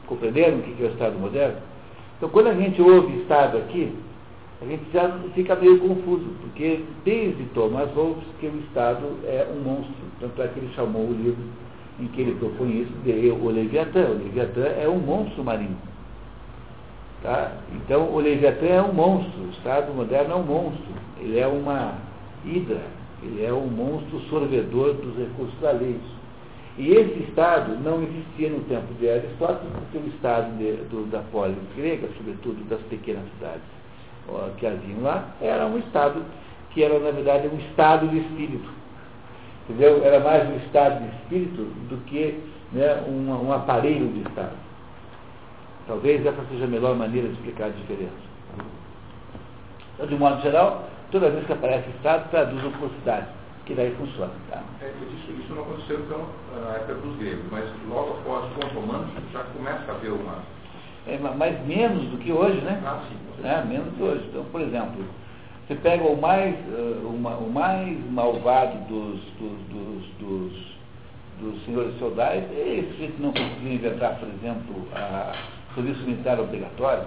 Compreenderam o que é o Estado moderno? Então, quando a gente ouve Estado aqui, a gente já fica meio confuso, porque desde Thomas Hobbes que o Estado é um monstro. Tanto é que ele chamou o livro em que ele propõe isso de o Leviatã. O Leviatã é um monstro marinho. Tá? Então, o Leviatã é um monstro, o Estado moderno é um monstro. Ele é uma hidra, ele é um monstro sorvedor dos recursos da lei. E esse Estado não existia no tempo de Aristóteles, porque o Estado de, do, da polis grega, sobretudo das pequenas cidades ó, que haviam lá, era um Estado que era, na verdade, um Estado de espírito. Entendeu? Era mais um Estado de espírito do que né, um, um aparelho de Estado. Talvez essa seja a melhor maneira de explicar a diferença. Então, de modo geral, toda vez que aparece Estado, traduz por cidade que daí funciona. Tá? É, isso, isso não aconteceu então na época dos gregos, mas logo após os romanos já começa a haver uma. É, mas menos do que hoje, né? Ah, sim. É, menos do que hoje. Então, por exemplo, você pega o mais, uh, uma, o mais malvado dos, dos, dos, dos, dos senhores feudais, esse que não conseguiu inventar, por exemplo, a serviço militar obrigatório.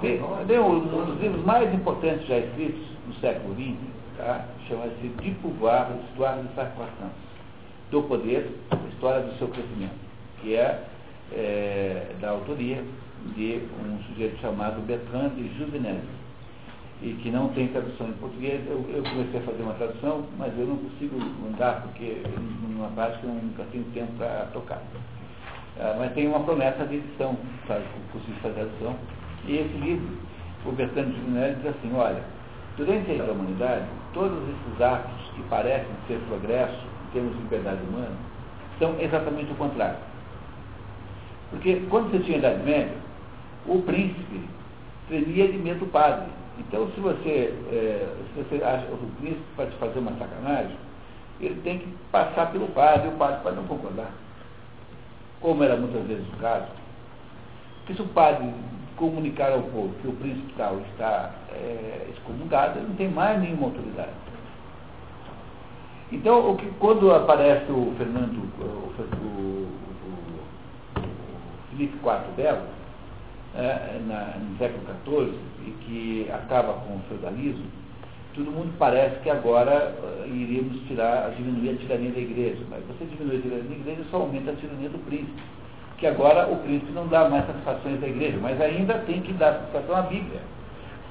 Tem, um dos livros mais importantes já escritos no século XX, tá? chama-se De Pouvoir, História de Satisfação, do Poder, História do Seu Crescimento, que é, é, da autoria de um sujeito chamado Bertrand de Juvenel. e que não tem tradução em português. Eu, eu comecei a fazer uma tradução, mas eu não consigo mandar porque numa prática eu nunca tenho tempo para tocar. Ah, mas tem uma promessa de edição, sabe, consigo fazer a tradução. E esse livro, o Bertrand de Spinelli diz assim, olha, durante a da humanidade, todos esses atos que parecem ser progresso em termos de liberdade humana, são exatamente o contrário. Porque quando você tinha Idade Média, o príncipe tremia de medo do padre. Então, se você, é, se você acha que o príncipe para te fazer uma sacanagem, ele tem que passar pelo padre, e o padre pode não concordar. Como era muitas vezes o caso. Porque se o padre comunicar ao povo que o príncipe tal está é, excomungado, ele não tem mais nenhuma autoridade. Então, o que, quando aparece o Fernando, o, o, o, Felipe IV Belo, é, na, no século XIV, e que acaba com o feudalismo, todo mundo parece que agora uh, iríamos tirar, diminuir a tirania da igreja. Mas você diminui a tirania da igreja, só aumenta a tirania do príncipe. Que agora o príncipe não dá mais satisfações da igreja, mas ainda tem que dar satisfação à Bíblia.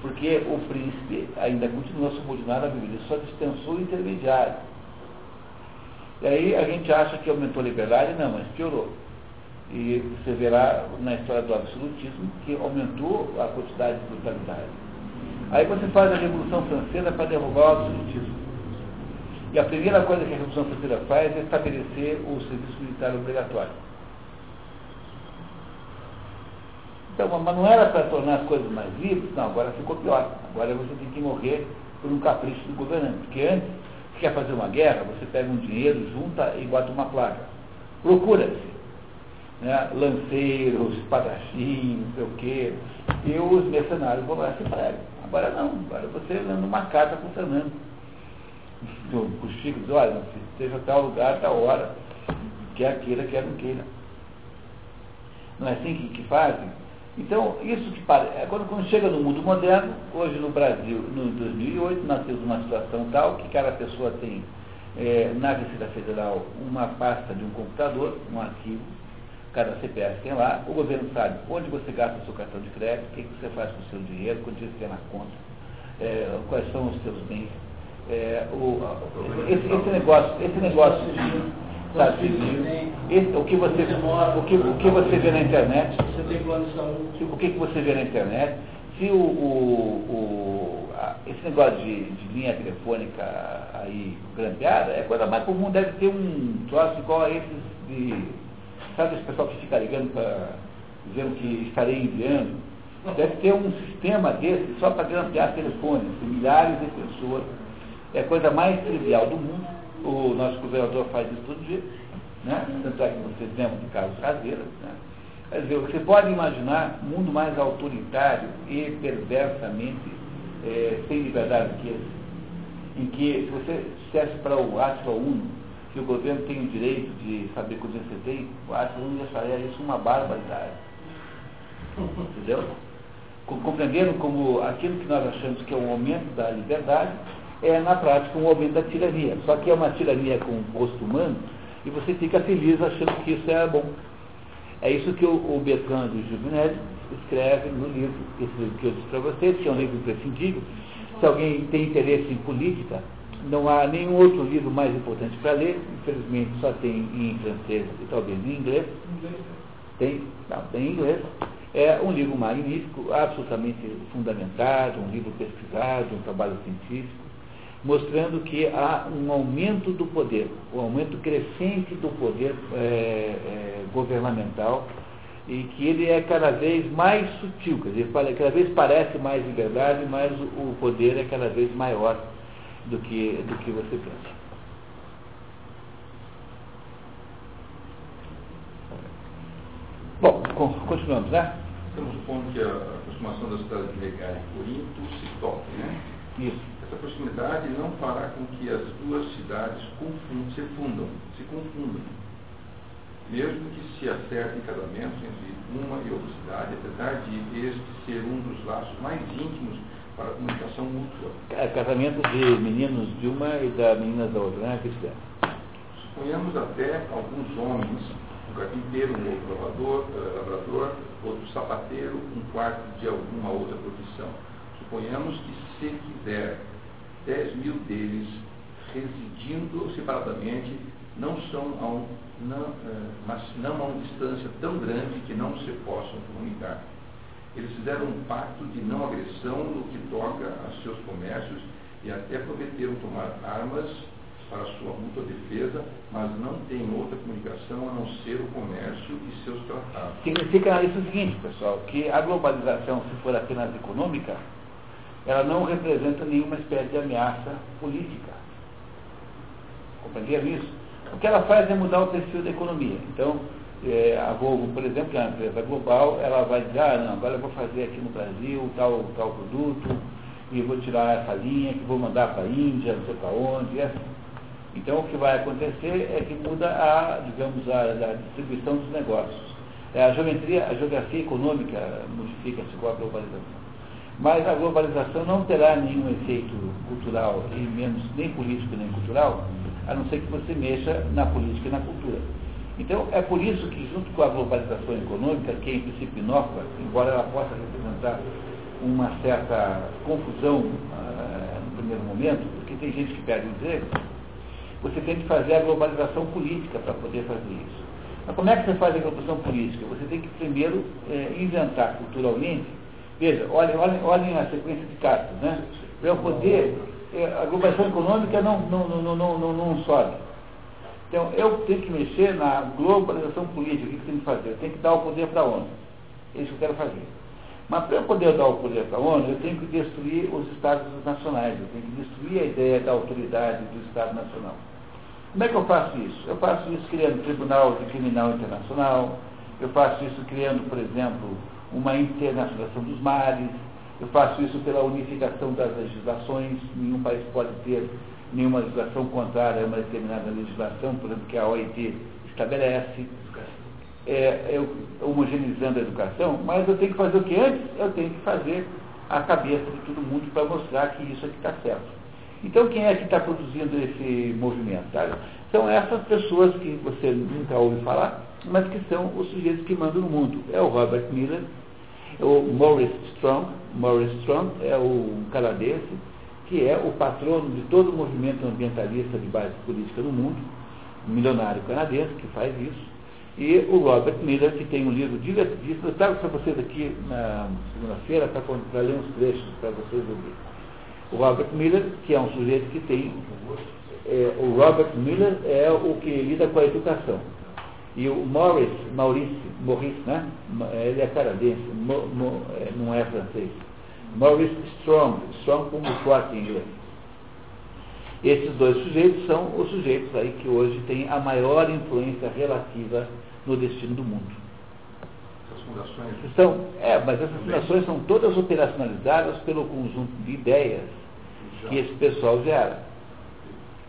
Porque o príncipe ainda continua subordinado à Bíblia, ele só dispensou o intermediário. E aí a gente acha que aumentou a liberdade, não, mas piorou. E você verá na história do absolutismo que aumentou a quantidade de brutalidade. Aí você faz a Revolução Francesa para derrubar o absolutismo. E a primeira coisa que a Revolução Francesa faz é estabelecer o serviço militar obrigatório. Então, mas não era para tornar as coisas mais livres, não, agora ficou pior. Agora você tem que morrer por um capricho do governante. Porque antes, se quer fazer uma guerra, você pega um dinheiro, junta e bota uma placa. Procura-se. Né? Lanceiros, espadachim, não sei o quê. E os mercenários vão lá se pregam. Agora não, agora você manda uma carta para o Fernando. O Chico diz, olha, esteja tal lugar, tal hora, quer queira, quer não queira. Não é assim que, que fazem? Então, isso que parece. É quando, quando chega no mundo moderno, hoje no Brasil, no 2008, nós temos uma situação tal que cada pessoa tem é, na Receita Federal uma pasta de um computador, um arquivo, cada CPF tem lá, o governo sabe onde você gasta o seu cartão de crédito, o que, que você faz com o seu dinheiro, quanto dinheiro você tem na conta, é, quais são os seus bens. É, o, esse, esse, negócio, esse negócio sabe, esse, o que você o que, o que você vê na internet, o que, que você vê na internet, se o, o, o a, esse negócio de, de, linha telefônica aí grampeada, é coisa mais comum, deve ter um troço igual a esses de Sabe esse pessoal que fica ligando para dizendo que estarei enviando? Deve ter um sistema desse só para grampear telefones, milhares de pessoas. É a coisa mais trivial do mundo. O nosso governador faz isso todo dia. Né? Tanto é que vocês lembram de Carlos Caseira. Né? Quer dizer, você pode imaginar um mundo mais autoritário e perversamente é, sem liberdade que esse. Em que, se você dissesse para o Atila Uno, que o governo tem o direito de saber quanto você tem, eu acho que eu acharia isso uma barbaridade. Entendeu? Compreendendo como aquilo que nós achamos que é um aumento da liberdade é, na prática, um aumento da tirania. Só que é uma tirania com gosto humano e você fica feliz achando que isso é bom. É isso que o, o Bertrand de Juvenel escreve no livro, esse livro que eu disse para vocês, que é um livro imprescindível. Se alguém tem interesse em política, não há nenhum outro livro mais importante para ler, infelizmente só tem em francês e talvez em inglês. Tem, não, tem em inglês. É um livro magnífico, absolutamente fundamentado, um livro pesquisado, um trabalho científico, mostrando que há um aumento do poder, um aumento crescente do poder é, é, governamental e que ele é cada vez mais sutil, quer dizer, cada vez parece mais liberdade, mas o poder é cada vez maior do que, do que você pensa. Bom, continuamos, né? Estamos supondo que a aproximação das cidades legais de Corinto se toque, né? Isso. Essa proximidade não fará com que as duas cidades confundam, se fundam, se confundam. Mesmo que se acerte em casamento entre uma e outra cidade, apesar de este ser um dos laços mais íntimos para a comunicação mútua. É, casamento de meninos de uma e da menina da outra, né? Suponhamos até alguns homens, um carpinteiro, um outro lavador, uh, lavrador, outro sapateiro, um quarto de alguma outra profissão. Suponhamos que se quiser 10 mil deles residindo separadamente, não são a um, não, é, mas não a uma distância tão grande que não se possam comunicar. Eles fizeram um pacto de não agressão no que toca a seus comércios e até prometeram tomar armas para sua mútua defesa, mas não tem outra comunicação a não ser o comércio e seus tratados. Significa isso o seguinte, pessoal, que a globalização, se for apenas econômica, ela não representa nenhuma espécie de ameaça política. Compreenderam isso? O que ela faz é mudar o perfil da economia. Então, é, a Volvo, por exemplo, que é uma empresa global, ela vai dizer, ah, não, agora eu vou fazer aqui no Brasil tal, tal produto, e vou tirar essa linha, que vou mandar para a Índia, não sei para onde, e assim. Então, o que vai acontecer é que muda a, digamos, a, a distribuição dos negócios. É, a geometria, a geografia econômica modifica-se com a globalização. Mas a globalização não terá nenhum efeito cultural, e menos nem político nem cultural, a não ser que você mexa na política e na cultura. Então, é por isso que, junto com a globalização econômica, que é em princípio inócua, embora ela possa representar uma certa confusão uh, no primeiro momento, porque tem gente que perde o emprego, você tem que fazer a globalização política para poder fazer isso. Mas como é que você faz a globalização política? Você tem que primeiro é, inventar culturalmente. Veja, olhem, olhem, olhem a sequência de cartas, né? Para eu poder, é, a globalização econômica não, não, não, não, não, não sobe. Então, eu tenho que mexer na globalização política. O que eu tenho que fazer? Eu tenho que dar o poder para a ONU. É isso que eu quero fazer. Mas para eu poder dar o poder para a ONU, eu tenho que destruir os Estados nacionais. Eu tenho que destruir a ideia da autoridade do Estado Nacional. Como é que eu faço isso? Eu faço isso criando Tribunal de Criminal Internacional, eu faço isso criando, por exemplo, uma internacionalização dos mares, eu faço isso pela unificação das legislações, nenhum país pode ter nenhuma legislação contrária a uma determinada legislação, por exemplo, que a OIT estabelece, é, eu, homogeneizando a educação, mas eu tenho que fazer o que antes? Eu tenho que fazer a cabeça de todo mundo para mostrar que isso aqui está certo. Então, quem é que está produzindo esse movimento? São essas pessoas que você nunca ouve falar, mas que são os sujeitos que mandam no mundo. É o Robert Miller, é o Morris Strong, Morris Strong é o canadense, que é o patrono de todo o movimento ambientalista de base política no mundo, um milionário canadense que faz isso, e o Robert Miller, que tem um livro divertidíssimo. Eu trago para vocês aqui na segunda-feira para ler uns trechos para vocês ouvirem. O Robert Miller, que é um sujeito que tem. É, o Robert Miller é o que lida com a educação. E o Morris, Maurice, Maurice, né? Ele é canadense, mo, mo, é, não é francês. Maurice Strong, Strong como forte em inglês. Esses dois sujeitos são os sujeitos aí que hoje têm a maior influência relativa no destino do mundo. Essas fundações? São, é, mas essas fundações são todas operacionalizadas pelo conjunto de ideias que esse pessoal gera.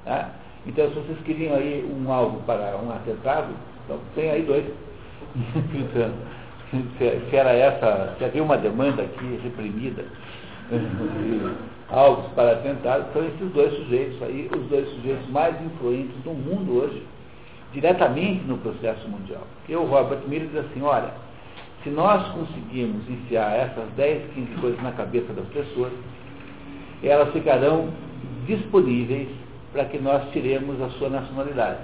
Tá? Então, se vocês queriam aí um alvo para um atentado, então tem aí dois. se, era essa, se havia uma demanda aqui reprimida, alvos para atentado, são esses dois sujeitos aí, os dois sujeitos mais influentes do mundo hoje, diretamente no processo mundial. Porque o Robert Miller diz assim, olha, se nós conseguirmos enfiar essas 10, 15 coisas na cabeça das pessoas, elas ficarão disponíveis para que nós tiremos a sua nacionalidade.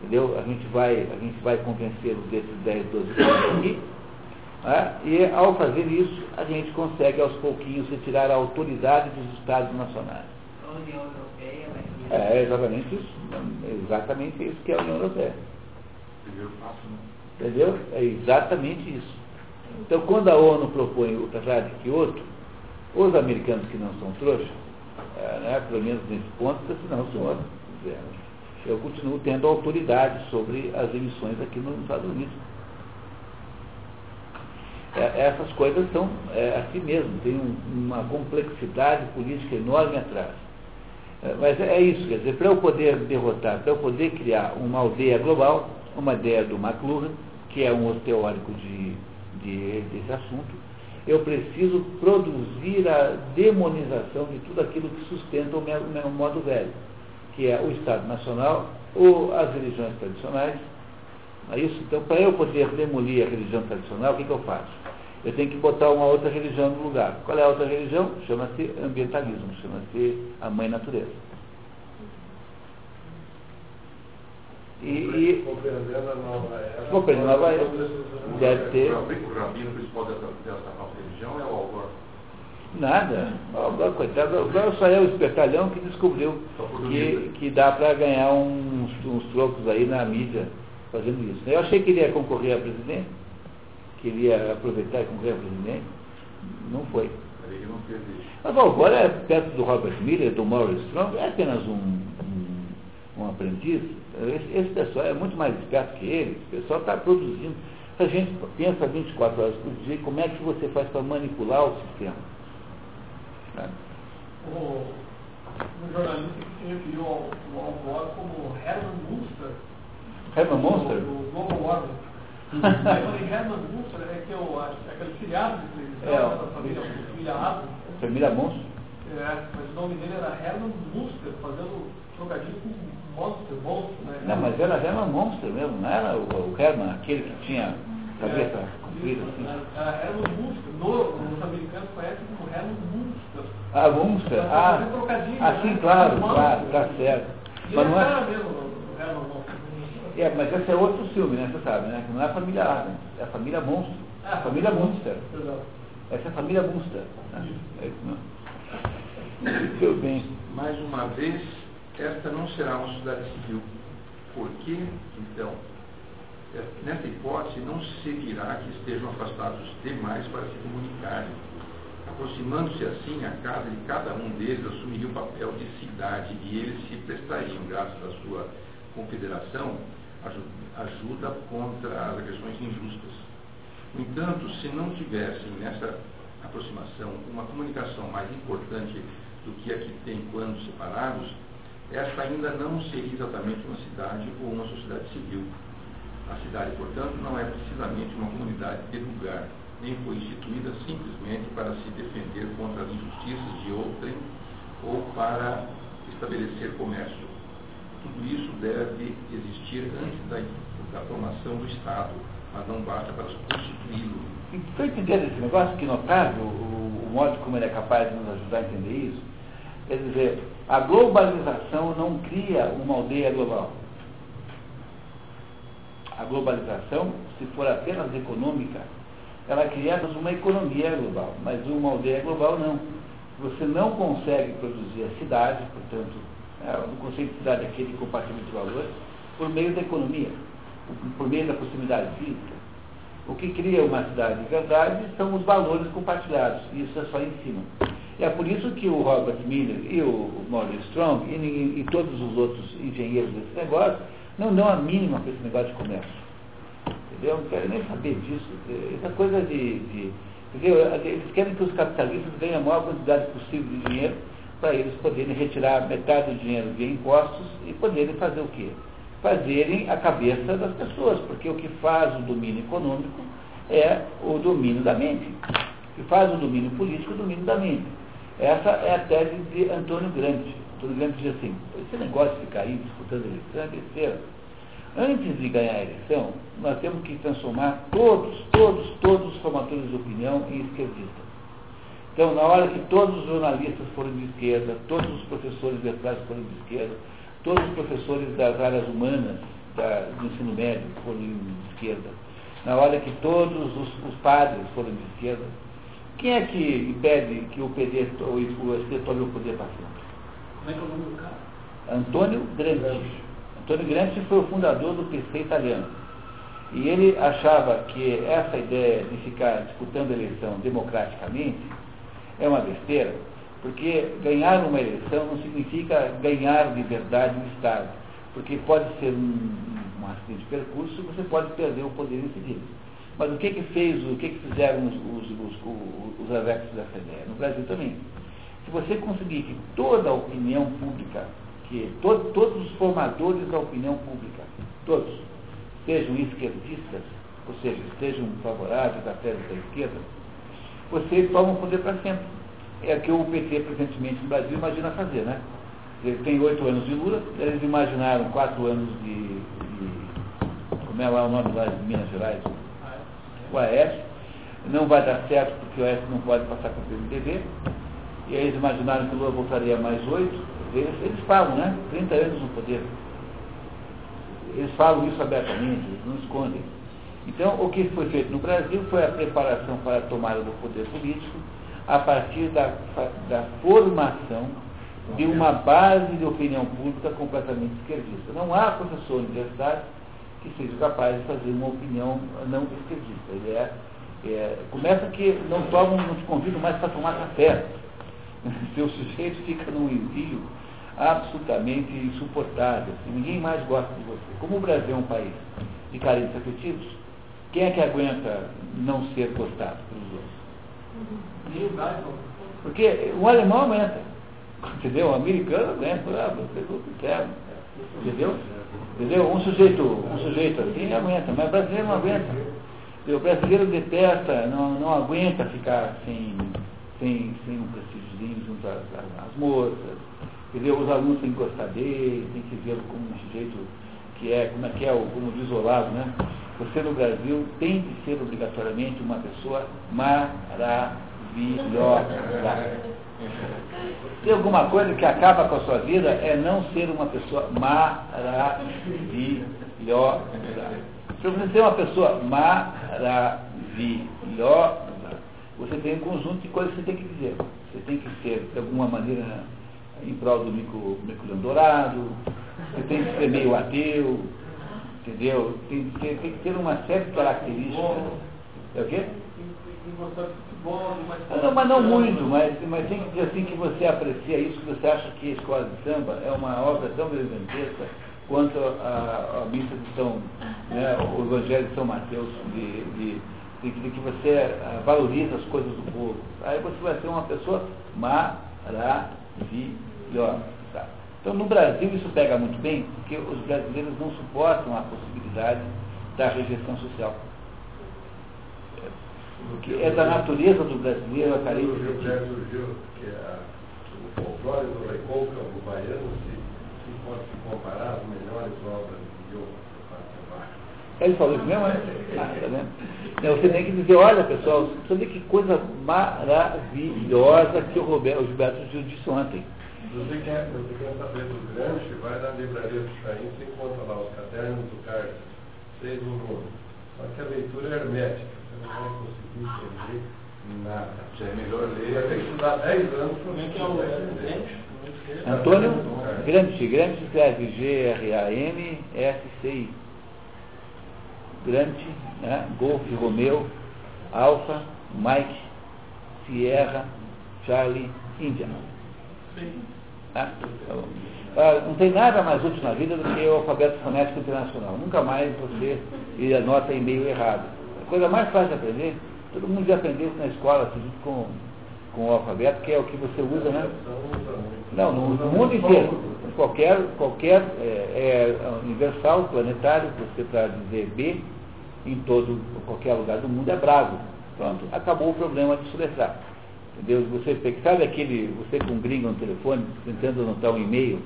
Entendeu? A gente vai, a gente vai convencê-los desses 10, 12 pontos aqui, né? e ao fazer isso, a gente consegue aos pouquinhos retirar a autoridade dos Estados nacionais. A União Europeia vai É exatamente isso. exatamente isso que é a União Europeia. Primeiro passo, né? Entendeu? É exatamente isso. Então, quando a ONU propõe o Tratado de Kyoto, os americanos que não são trouxas, é, né, pelo menos nesse ponto, dizem não, senhor, eu continuo tendo autoridade sobre as emissões aqui nos Estados Unidos. É, essas coisas são é, assim mesmo, tem um, uma complexidade política enorme atrás. É, mas é isso, quer dizer, para eu poder derrotar, para eu poder criar uma aldeia global, uma ideia do McLuhan, que é um teórico de, de, desse assunto, eu preciso produzir a demonização de tudo aquilo que sustenta o meu, meu modo velho, que é o Estado Nacional ou as religiões tradicionais. É isso? Então, para eu poder demolir a religião tradicional, o que, que eu faço? Eu tenho que botar uma outra religião no lugar. Qual é a outra religião? Chama-se ambientalismo, chama-se a mãe natureza. E, e compreendendo a nova era, compreendendo a nova era, deve ter. O rabino principal dessa, dessa nova religião é o Algor. Nada. O Algor, coitado, o Algor só é o espertalhão que descobriu que, que dá para ganhar uns, uns trocos aí na mídia fazendo isso. Eu achei que ele ia concorrer a presidente queria aproveitar e concorrer a presidente. Não foi. Mas agora, é perto do Robert Miller, do Morris Strong, é apenas um, um, um aprendiz. Esse, esse, pessoal é muito mais esperto que ele. O pessoal está produzindo. A gente pensa 24 horas por dia como é que você faz para manipular o sistema. Né? O, o jornalista que se referiu ao, ao, como Herman Munster. Herman Munster? Do Global Warming Aí quando Herman Munster é que eu acho, é aquele filiado de televisão, é, da família, família Adams. Família Monstro? É, mas o nome dele era Herman Munster, fazendo trocadilho com Monster, Monstro, né? Não, mas era Herman Monster mesmo, não era o, o Herman, aquele que tinha cabeça é, comprida assim? Era Herman Munster, no, os americanos conhecem como Herman Munster. Ah, Munster, ah, assim, né? claro, claro, tá certo. E mas não é... mesmo, o Herman Munster. É, mas esse é outro filme, né? Você sabe, né? Que não é a família Adams, é a família Monstro. É a família Munster. Essa é a família Munster. Né? É isso não. Muito bem. Mais uma vez, esta não será uma sociedade civil. Por que, então, é, nessa hipótese, não seguirá que estejam afastados demais para se comunicarem. Aproximando-se assim, a casa de cada um deles assumiria o papel de cidade e eles se prestariam, graças à sua confederação, ajuda contra as agressões injustas. No entanto, se não tivessem nessa aproximação uma comunicação mais importante do que a que tem quando separados, esta ainda não seria exatamente uma cidade ou uma sociedade civil. A cidade, portanto, não é precisamente uma comunidade de lugar, nem foi instituída simplesmente para se defender contra as injustiças de outrem ou para estabelecer comércio tudo isso deve existir antes da, da formação do Estado, mas não basta para constituí-lo. Estou entendendo esse negócio? Que notável o, o modo como ele é capaz de nos ajudar a entender isso. Quer dizer, a globalização não cria uma aldeia global. A globalização, se for apenas econômica, ela cria uma economia global, mas uma aldeia global não. Você não consegue produzir a cidade, portanto, é, o conceito de cidade aquele compartimento de valores, por meio da economia, por meio da proximidade física. O que cria uma cidade de verdade são os valores compartilhados, e isso é só em cima. É por isso que o Robert Miller e o Morris Strong e, e, todos os outros engenheiros desse negócio não dão a mínima para esse negócio de comércio. Entendeu? Não querem nem saber disso. Essa coisa de, de? Eles querem que os capitalistas ganhem a maior quantidade possível de dinheiro para eles poderem retirar metade do dinheiro via impostos e poderem fazer o quê? Fazerem a cabeça das pessoas, porque o que faz o domínio econômico é o domínio da mente. O que faz o domínio político é o domínio da mente. Essa é a tese de Antônio Gramsci. Antônio Gramsci diz assim, esse negócio de ficar aí disputando eleição é besteira. Antes de ganhar a eleição, nós temos que transformar todos, todos, todos os formadores de opinião em esquerdistas. Então, na hora que todos os jornalistas foram de esquerda, todos os professores de letrais foram de esquerda, todos os professores das áreas humanas da, do ensino médio foram de esquerda, na hora que todos os, os padres foram de esquerda, quem é que impede que o PD ou o ST tome o poder para sempre? Como é que é o nome do cara? Antônio Gramsci. Antônio Gramsci foi o fundador do PC italiano. E ele achava que essa ideia de ficar disputando a eleição democraticamente é uma besteira, porque ganhar uma eleição não significa ganhar liberdade no Estado, porque pode ser um, um acidente de percurso você pode perder o poder em seguida. Mas o que que fez, o que que fizeram os, os, os, os, os adeptos dessa ideia? No Brasil também. Se você conseguir que toda a opinião pública, que to, todos os formadores da opinião pública, todos, sejam esquerdistas, ou seja, estejam favoráveis à tese da esquerda, você toma o poder para sempre. É o que o PT, presentemente no Brasil, imagina fazer, né? Ele tem oito anos de Lula, eles imaginaram quatro anos de, de, Como é lá o nome lá de Minas Gerais? O AES. não vai dar certo porque o Oeste não pode passar com o PMDB. E aí eles imaginaram que o Lula voltaria mais oito. Eles, eles falam, né? 30 anos no poder. Eles falam isso abertamente, eles não escondem. Então, o que foi feito no Brasil foi a preparação para a tomada do poder político a partir da, da formação de uma base de opinião pública completamente esquerdista. Não há professor universitário que seja capaz de fazer uma opinião não esquerdista. Ele é, é começa que não tomam, não convidam mais para tomar café. Seu sujeito fica num envio absolutamente insuportável. Assim, ninguém mais gosta de você. Como o Brasil é um país de carentes afetivos, quem é que aguenta não ser gostado pelos outros? Porque o alemão aguenta. Entendeu? O americano aguenta. Ah, você é o que Entendeu? Entendeu? Um sujeito, um sujeito assim aguenta, mas o brasileiro não aguenta. O brasileiro detesta, não, não aguenta ficar sem, sem, sem um prestígio junto às, às moças. Entendeu? Os alunos têm que gostar dele, tem que vê-lo como um sujeito que é, como é que é, como diz Olavo, né? Você no Brasil tem que ser obrigatoriamente uma pessoa maravilhosa. Se alguma coisa que acaba com a sua vida é não ser uma pessoa maravilhosa. Se você ser uma pessoa maravilhosa, você tem um conjunto de coisas que você tem que dizer. Você tem que ser, de alguma maneira, em prol do Mercurião Dourado, você tem que ser meio ateu, entendeu? Tem, tem, tem que ter uma série de características. É o quê? Não, mas não muito, mas, mas tem que dizer assim que você aprecia isso, que você acha que a escola de samba é uma obra tão gigantesca quanto a, a, missa de São, né, o Evangelho de São Mateus, de, de, de, de que você uh, valoriza as coisas do povo. Aí você vai ser uma pessoa maravilhosa. Então no Brasil isso pega muito bem, porque os brasileiros não suportam a possibilidade da rejeição social. Porque é da natureza do brasileiro a carência. O Gilberto surgiu, que é o folclore do recôncavo baiano se, se pode se comparar às melhores obras de Diogo Ele falou isso mesmo, né? Ah, tá vendo? Você tem que dizer, olha pessoal, você vê que coisa maravilhosa que o, Roberto, o Gilberto Gil disse ontem. Você quer, você quer saber do Gramsci, vai na livraria do Chaim, você encontra lá os cadernos do Carlos, seis volumes. Só que a leitura é hermética não vai conseguir entender nada. Já é melhor ler. Vai ter que estudar 10 anos para ver que é o Antônio Grande, Grande escreve G-R-A-M-S-C-I. Grande, né? Golf, Romeu, Alfa, Mike, Sierra, Charlie, Índia. Ah, ah, não tem nada mais útil na vida do que o alfabeto fonético internacional. Nunca mais você anota e-mail errado coisa mais fácil de aprender, todo mundo já aprendeu isso na escola, assim, com, com o alfabeto, que é o que você usa, né? Não, no, no mundo inteiro. Qualquer, qualquer é, é universal, planetário, você para dizer B, em todo, qualquer lugar do mundo é bravo. Pronto, acabou o problema de soletrar. Entendeu? Você sabe aquele, você com um gringo no telefone, tentando anotar um e-mail,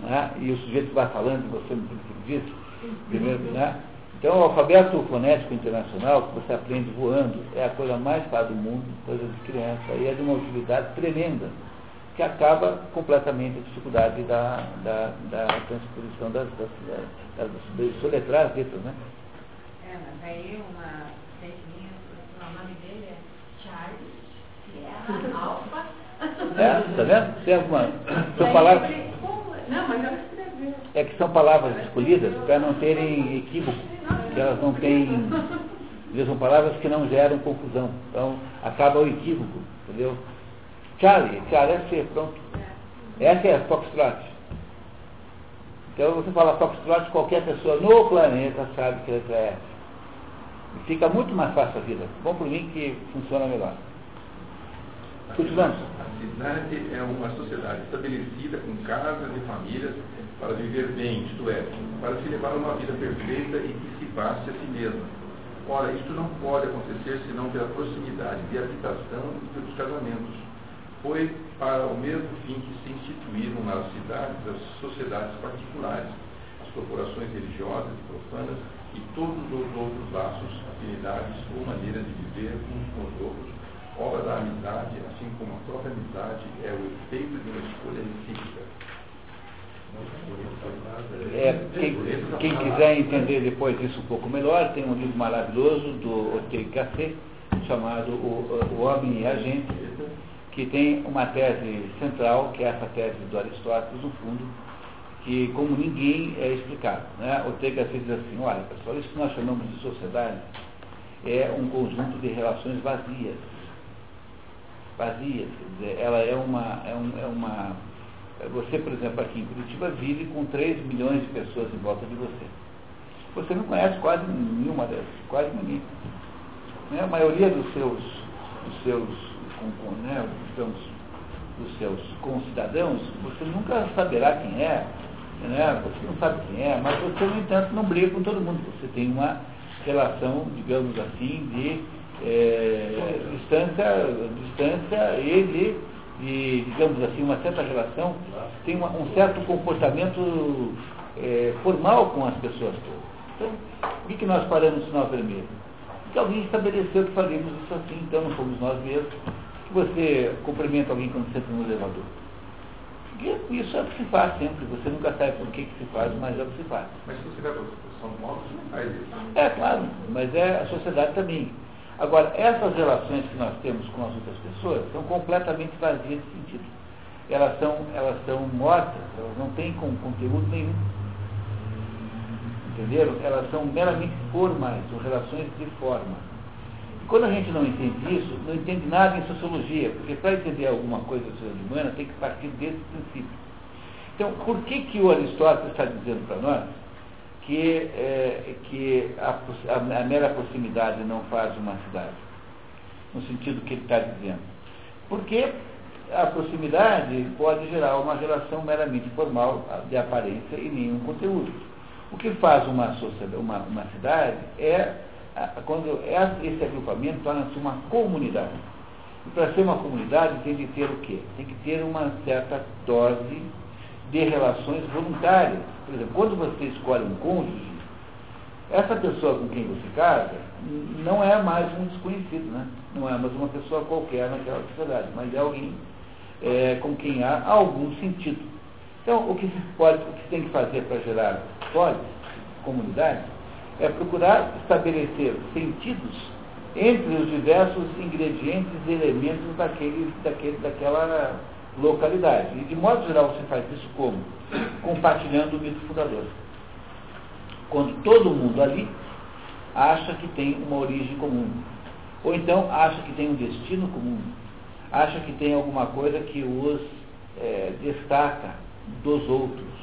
né? e o sujeito vai falando, você não dizer, Primeiro, né? Então, o alfabeto fonético internacional, que você aprende voando, é a coisa mais fácil do mundo, coisa de criança, e é de uma utilidade tremenda, que acaba completamente a dificuldade da, da, da transposição das, das, das, das soletrar as letras, né? É, mas aí uma nome dele é Charles Sierra Alfa. É, tá vendo? Tem alguma. São palavras. Não, mas eu é que são palavras escolhidas para não terem equívoco, que elas não têm. São palavras que não geram confusão. Então, acaba o equívoco, entendeu? Charlie, Charlie é ser, pronto. Essa é a Foxtrot. Então, você fala Foxtrot, qualquer pessoa no planeta sabe que essa é essa. E fica muito mais fácil a vida. Bom por mim que funciona melhor. Continuamos. A cidade é uma sociedade estabelecida com casas e famílias para viver bem, isto é, para se levar uma vida perfeita e que se passe a si mesma. Ora, isto não pode acontecer senão pela proximidade de habitação e pelos casamentos. Foi para o mesmo fim que se instituíram nas cidades as sociedades particulares, as corporações religiosas e profanas e todos os outros laços, afinidades ou maneira de viver uns com os outros, obra da amizade, assim como a própria amizade é o efeito de uma escolha recíproca. É, quem, quem quiser entender depois isso um pouco melhor, tem um livro maravilhoso do Ortega Gasset, chamado o, o Homem e a Gente, que tem uma tese central, que é essa tese do Aristóteles, no fundo, que como ninguém é explicado. Né? Ortega Gasset diz assim, olha pessoal, isso que nós chamamos de sociedade é um conjunto de relações vazias. Vazias, quer dizer, ela é uma, é, um, é uma você, por exemplo, aqui em Curitiba, vive com 3 milhões de pessoas em volta de você. Você não conhece quase nenhuma dessas, quase ninguém. Né? A maioria dos seus, dos seus, com, né, digamos, dos seus concidadãos, você nunca saberá quem é, né? você não sabe quem é, mas você, no entanto, não briga com todo mundo. Você tem uma relação, digamos assim, de é, distância, distância e de de, digamos assim, uma certa relação, tem uma, um certo comportamento é, formal com as pessoas todas. Então, por que, que nós paramos no sinal vermelho? Porque alguém estabeleceu que faríamos isso assim, então não fomos nós mesmos. Que você cumprimenta alguém quando entra no elevador. Porque isso é o que se faz sempre. Você nunca sabe por que, que se faz, mas é o que se faz. Mas se você vai para São Paulo, você não faz isso. É, claro, mas é a sociedade também. Agora, essas relações que nós temos com as outras pessoas são completamente vazias de sentido. Elas são, elas são mortas, elas não têm com, conteúdo nenhum. Entenderam? Elas são meramente formais, são relações de forma. Quando a gente não entende isso, não entende nada em sociologia, porque para entender alguma coisa da sociologia humana tem que partir desse princípio. Então, por que, que o Aristóteles está dizendo para nós que, é, que a, a, a, mera proximidade não faz uma cidade, no sentido que ele está dizendo. Porque a proximidade pode gerar uma relação meramente formal de aparência e nenhum conteúdo. O que faz uma, uma, uma cidade é quando esse agrupamento torna-se uma comunidade. E para ser uma comunidade tem que ter o quê? Tem que ter uma certa dose de relações voluntárias. Por exemplo, quando você escolhe um cônjuge, essa pessoa com quem você casa não é mais um desconhecido, né? não é mais uma pessoa qualquer naquela sociedade, mas é alguém é, com quem há algum sentido. Então, o que se pode, o que se tem que fazer para gerar polis, comunidade, é procurar estabelecer sentidos entre os diversos ingredientes e elementos daquele, daquele, daquela localidade. E de modo geral você faz isso como? Compartilhando o mito fundador. Quando todo mundo ali acha que tem uma origem comum. Ou então acha que tem um destino comum. Acha que tem alguma coisa que os é, destaca dos outros.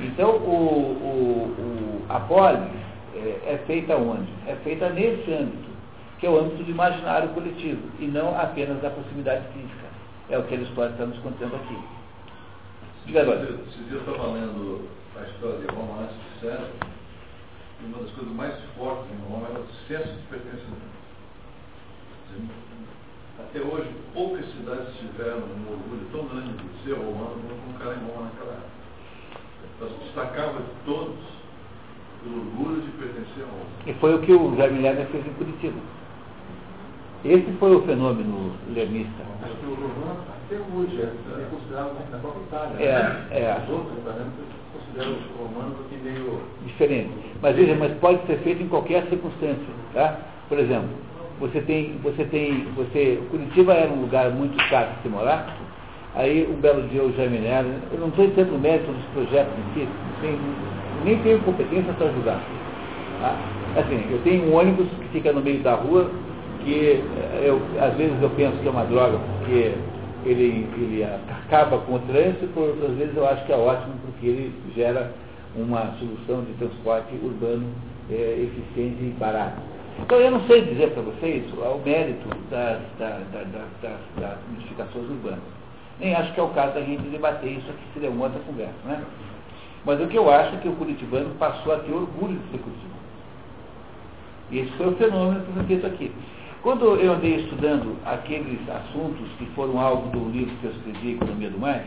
Então o, o, o a polis é, é feita onde? É feita nesse âmbito, que é o âmbito do imaginário coletivo, e não apenas da proximidade física. É o que a história está nos contando aqui. Diga agora. Dia eu estava lendo a história de Roma antes de César, e uma das coisas mais fortes em Roma era o senso de pertencimento. Até hoje, poucas cidades tiveram um orgulho tão grande de ser romano como um cara em Roma naquela época. Então, se destacava de todos pelo orgulho de pertencer a. E foi o que o Jaime Lerner fez em Curitiba. Esse foi o fenômeno lemista. Acho que o romano, até hoje, é considerado na própria Itália. É, é. Os outros consideram os romanos aqui meio... Diferente. Mas veja, mas pode ser feito em qualquer circunstância. Tá? Por exemplo, você tem, você tem, você, Curitiba era um lugar muito caro de se morar, aí um belo dia o Jaime Nero, eu não estou entrando mérito dos projetos em si, nem, nem tenho competência para ajudar. Tá? Assim, eu tenho um ônibus que fica no meio da rua, que eu, às vezes eu penso que é uma droga porque ele, ele acaba com o trânsito, por outras vezes eu acho que é ótimo porque ele gera uma solução de transporte urbano é, eficiente e barato. Então eu não sei dizer para vocês o mérito das, das, das, das, modificações urbanas. Nem acho que é o caso da gente debater isso aqui, seria uma outra conversa, né? Mas o que eu acho é que o curitibano passou a ter orgulho de ser curitibano. E esse foi o fenômeno que foi feito aqui. Quando eu andei estudando aqueles assuntos que foram alvo do livro que eu escrevi, Economia do Mais,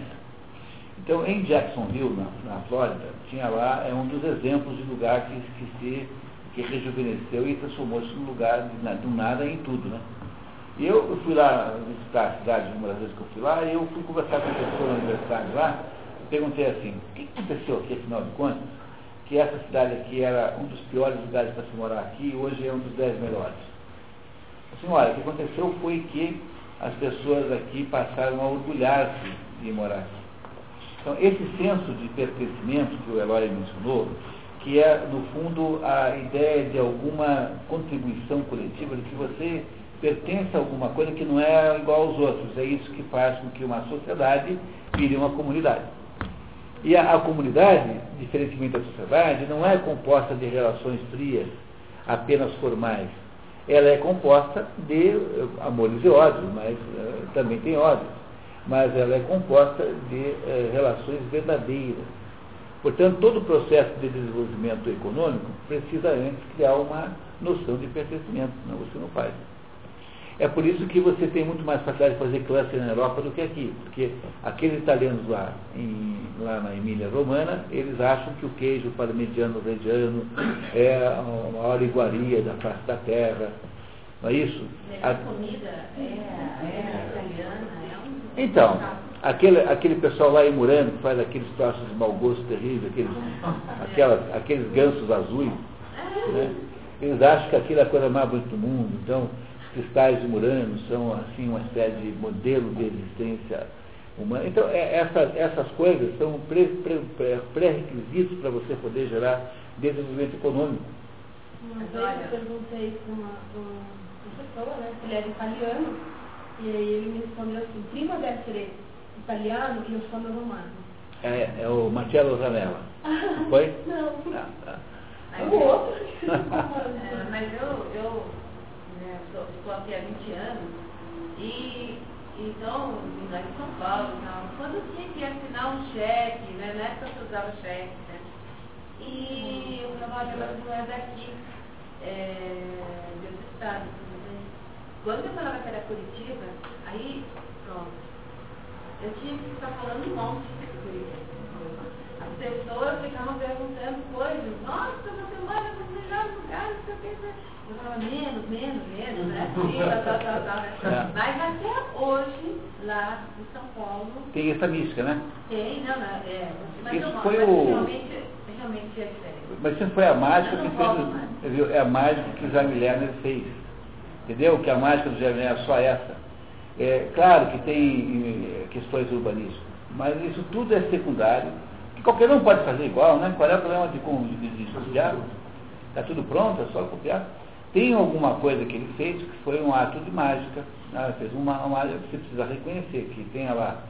Então, em Jacksonville, na, na Flórida, tinha lá é um dos exemplos de lugar que, que se que rejuvenesceu e transformou-se num lugar de, nada em tudo, né? E eu, fui lá visitar a cidade uma das vezes que eu fui lá, e eu fui conversar com a pessoa na universidade lá, e perguntei assim, o que aconteceu aqui, afinal de contas, que essa cidade aqui era um dos piores lugares para se morar aqui, e hoje é um dos dez melhores. Assim, olha, o que aconteceu foi que as pessoas aqui passaram a orgulhar-se de morar aqui. Então, esse senso de pertencimento que o Eloy mencionou, que é, no fundo, a ideia de alguma contribuição coletiva, de que você pertence a alguma coisa que não é igual aos outros. É isso que faz com que uma sociedade vire uma comunidade. E a, a comunidade, diferentemente da sociedade, não é composta de relações frias, apenas formais. Ela é composta de eh, amores e ódios, mas uh, também tem ódios mas ela é composta de eh, relações verdadeiras. Portanto, todo o processo de desenvolvimento econômico precisa antes criar uma noção de pertencimento, senão você não faz. É por isso que você tem muito mais facilidade de fazer cluster na Europa do que aqui, porque aqueles italianos lá, em, lá na Emília Romana, eles acham que o queijo parmigiano reggiano é a maior iguaria da face da terra, não é isso? A comida é, é italiana, então, aquele, aquele pessoal lá em Murano que faz aqueles troços de mau gosto terrível, aqueles, aquelas, aqueles gansos azuis, né? eles acham que aquilo é a coisa mais bonita do mundo. Então, cristais de Murano são assim uma espécie de modelo de existência humana. Então, é, essa, essas coisas são pré-requisitos para você poder gerar desenvolvimento econômico. Uma vez eu perguntei para uma, uma pessoa, né, ele era italiano, e aí ele me respondeu assim, prima deve ser italiano e eu sou meu romano. É, é o Marcello Zanella. Foi? Não. Ah, tá. Mas, o outro. é, mas eu, eu né, estou aqui há 20 anos. E então, lá em São Paulo, não, quando tinha que assinar um cheque, né, na época eu usava cheque, né? E o marido não é daqui, é, de outro estado, quando eu falava que era Curitiba, aí, pronto, eu tinha que ficar falando um monte de Curitiba. As pessoas ficavam perguntando coisas, nossa, você mora nos melhores lugares, o que. Eu falava menos, menos, menos, né? tal, tal, tal, né? É. Mas até hoje, lá em São Paulo. Tem essa mística, né? Tem, não, não é. Mas Isso não, foi mas o... realmente, realmente é diferente. Mas sempre foi a mágica que fez. É a mágica que o Jaime Lerner fez Entendeu? Que a mágica do Jeremias é só essa. É, claro que tem eh, questões urbanísticas, mas isso tudo é secundário, que qualquer um pode fazer igual, né? Qual é o problema de, de, de, de copiar? Está tudo pronto, é só copiar. Tem alguma coisa que ele fez que foi um ato de mágica. Né? Fez uma, uma você precisa reconhecer que tem lá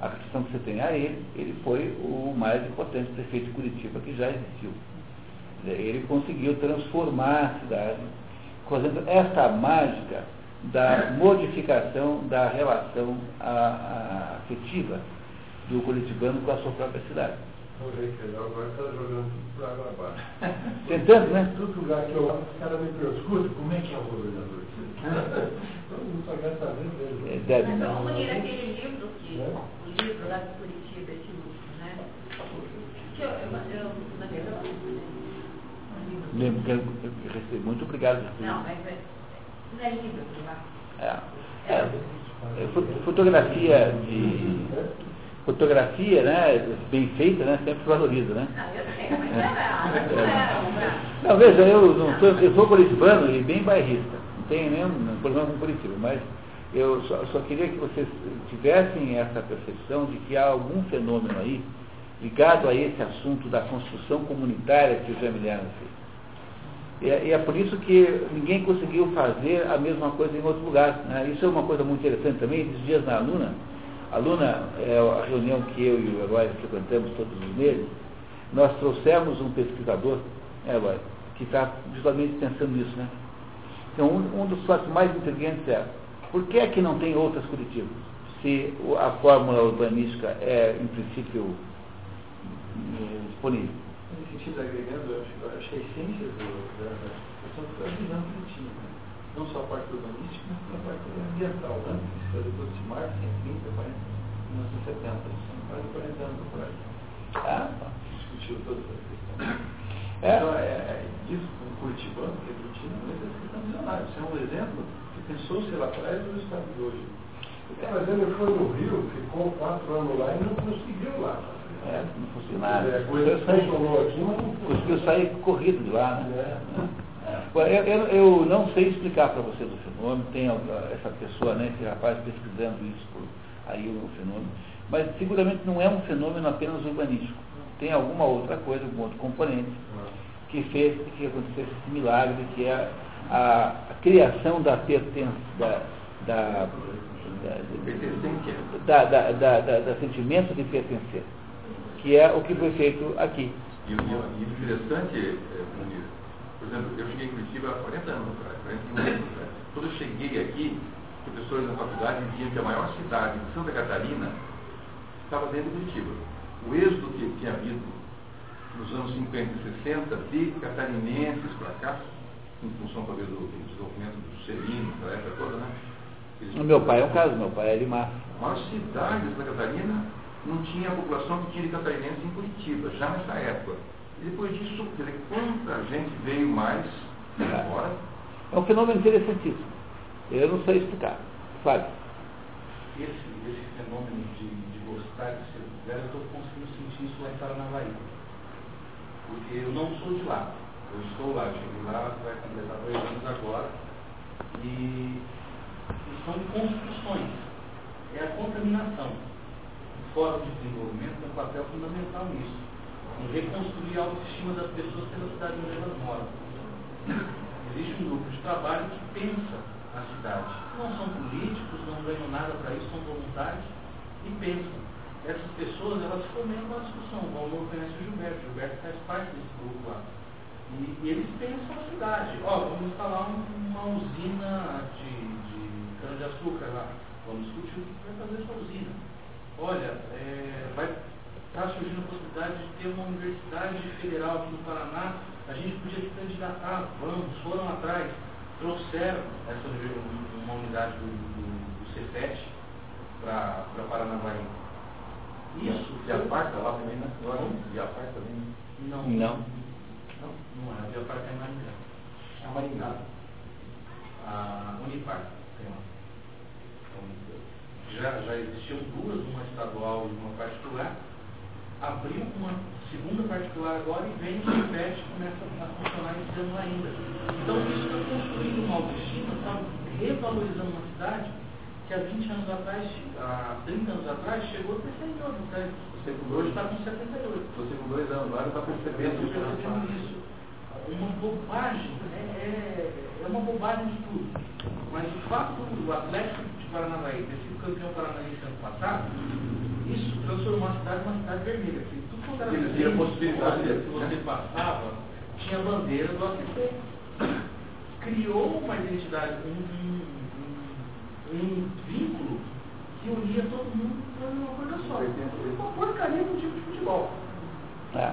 a questão que você tem a ele, ele foi o mais importante prefeito de Curitiba que já existiu. Ele conseguiu transformar a cidade fazendo essa mágica da modificação da relação a, a afetiva do curitibano com a sua própria cidade. Agora está jogando tudo para água abaixo. Tentando, né? Todo lugar que eu os caras me perguntam, como é que é o governador? Todo mundo só quer saber dele. É, deve, Mas vamos ler aquele livro que, é? o livro lá de Curitiba, esse último, né? Que eu, eu, eu, eu, Lembro que eu recebi. Muito obrigado. Não, mas é, não é livro, é, é, é, fotografia de fotografia, né, bem feita, né, sempre valoriza, né? É, não, veja, eu não sou, eu sou curitibano e bem bairrista, não tenho nenhum problema com Curitiba, mas eu só, só, queria que vocês tivessem essa percepção de que há algum fenômeno aí ligado a esse assunto da construção comunitária que o Jamiliano fez. E é, e é, por isso que ninguém conseguiu fazer a mesma coisa em outro lugar. Né? Isso é uma coisa muito interessante também. Esses dias na Aluna, Aluna é a reunião que eu e o Eloy frequentamos todos os meses, nós trouxemos um pesquisador, é, Eloy, que está justamente pensando nisso. Né? Então, um, um dos fatos mais intrigantes é por que é que não tem outras Curitiba? Se a fórmula urbanística é, em princípio, eh, disponível sentido agregando, eu acho, eu acho que a essência do, da, da foi a visão que tinha. Né? Não só a parte urbanística, mas a parte ambiental. Né? Se fazer todo esse mar, 130, 40 1970, quase 40 anos atrás. Ah, tá. Discutiu todas essas questões. É. Então, é, é, disso com o Curitibano, que é Curitiba, mas é questão visionária. Isso é um exemplo que pensou-se lá atrás do estado de hoje. Mas ele foi no Rio, ficou quatro anos lá e não conseguiu lá. É, não conseguiu nada. É, coisa funcionou aqui, mas não conseguiu sair corrido de lá, né? É. Eu, eu, eu, não sei explicar para você do fenômeno, tem essa pessoa, né, esse rapaz pesquisando isso por aí o fenômeno, mas seguramente não é um fenômeno apenas urbanístico. Tem alguma outra coisa, algum outro componente que fez que acontecesse esse milagre, que é a, a criação da pertença, da, da da, da, da, da, da sentimento de pertencer, que é o que foi feito aqui. E, o interessante, é, por exemplo, eu cheguei em Curitiba há 40 anos atrás, 41 anos atrás. Quando eu cheguei aqui, professores da faculdade diziam que a maior cidade de Santa Catarina estava dentro de Curitiba. O êxodo que tinha havido nos anos 50 e 60 de catarinenses para cá, em função talvez do, desenvolvimento do Serino, da época toda, né? O meu pai é um caso, meu pai é de Mar. A maior cidade de Santa Catarina não tinha a população que tinha de catarinense em Curitiba, já nessa época. E depois disso, quer dizer, quanta gente veio mais agora? É um fenômeno interessantíssimo. Eu não sei explicar. Fábio. Esse, esse fenômeno de, ser velho, eu estou conseguindo sentir isso lá em Paranavaí. Porque eu não sou de lá. Eu estou lá, eu cheguei lá, vai completar dois anos agora. E são construções, é a contaminação. O Fórum de Desenvolvimento tem um papel fundamental nisso, em reconstruir a autoestima das pessoas pela cidade onde elas moram. Existe um grupo de trabalho que pensa a cidade. Não são políticos, não ganham nada para isso, são voluntários e pensam. Essas pessoas, elas fomentam a discussão. O Valmor conhece o Gilberto, o Gilberto faz parte desse grupo lá. E, e eles pensam a cidade. Ó, vamos instalar um, uma usina de cana-de-açúcar lá. Vamos discutir o que vai fazer essa usina. Olha, é, vai estar tá surgindo a possibilidade de ter uma universidade federal aqui no Paraná. A gente podia se candidatar, vamos, foram atrás, trouxeram essa uma unidade do, do, do CEPET para Paranavaí. Isso. E a Parca lá também, né? E a Parca também? Não. Não. Não, não é. A Parca é Maringá. A Maringá. A Unipar já, já existiam duas, uma estadual e uma particular, abriu uma segunda particular agora e vem o repete começa a funcionar esse ano ainda. Então isso está construindo uma autoestima, está revalorizando uma cidade que há 20 anos atrás, há 30 anos atrás, chegou a ter 100 anos atrás. Você com hoje está com 78. Você com dois anos agora está percebendo, isso. percebendo isso. Uma bobagem, é, é, é uma bobagem de tudo. Mas o fato do Atlético de Paranavaí ter sido campeão paranaense ano passado, isso transformou a cidade numa cidade vermelha. Porque tudo quanto era Existia possibilidade que você passava, tinha a bandeira do ACP. Criou uma identidade, um, um, vínculo que unia todo mundo para uma coisa só. Uma porcaria do tipo de futebol. É.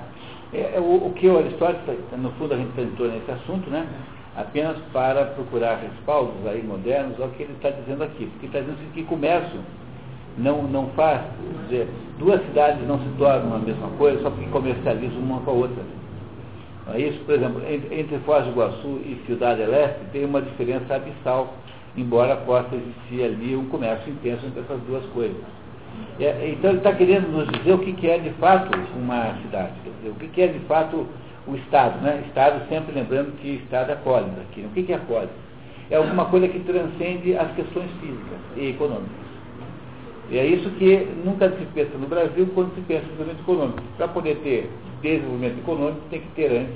É, é o, o, que o Aristóteles, no fundo a gente entrou nesse assunto, né? apenas para procurar respaldos aí modernos ao que ele está dizendo aqui. Porque está dizendo que comércio não, não faz, dizer, duas cidades não se tornam a mesma coisa só porque comercializam uma com a outra. É isso, por exemplo, entre, entre Foz do Iguaçu e Cidade Leste tem uma diferença abissal, embora possa existir ali um comércio intenso entre essas duas coisas. É, então ele está querendo nos dizer o que, que é de fato uma cidade, dizer, o que, que é de fato o Estado, né? Estado sempre lembrando que Estado é cólera aqui. O que é cólera? É alguma coisa que transcende as questões físicas e econômicas. E é isso que nunca se pensa no Brasil quando se pensa em desenvolvimento econômico. Para poder ter desenvolvimento econômico, tem que ter antes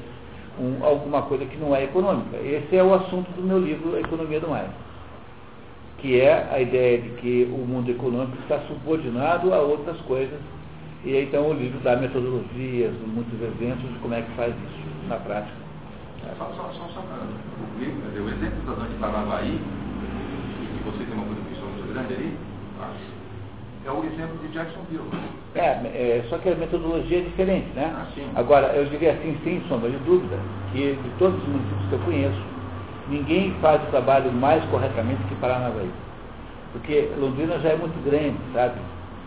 um, alguma coisa que não é econômica. Esse é o assunto do meu livro, A Economia do Mais. Que é a ideia de que o mundo econômico está subordinado a outras coisas e então o livro dá metodologias, muitos exemplos de como é que faz isso na prática. Só, só, só, só para o exemplo da Dante Paranavaí, que você tem uma contribuição muito grande ali, é o exemplo de Jacksonville. É, é, só que a metodologia é diferente, né? Ah, Agora, eu diria assim, sem sombra de dúvida, que de todos os municípios que eu conheço, ninguém faz o trabalho mais corretamente que Paranavaí. Porque Londrina já é muito grande, sabe?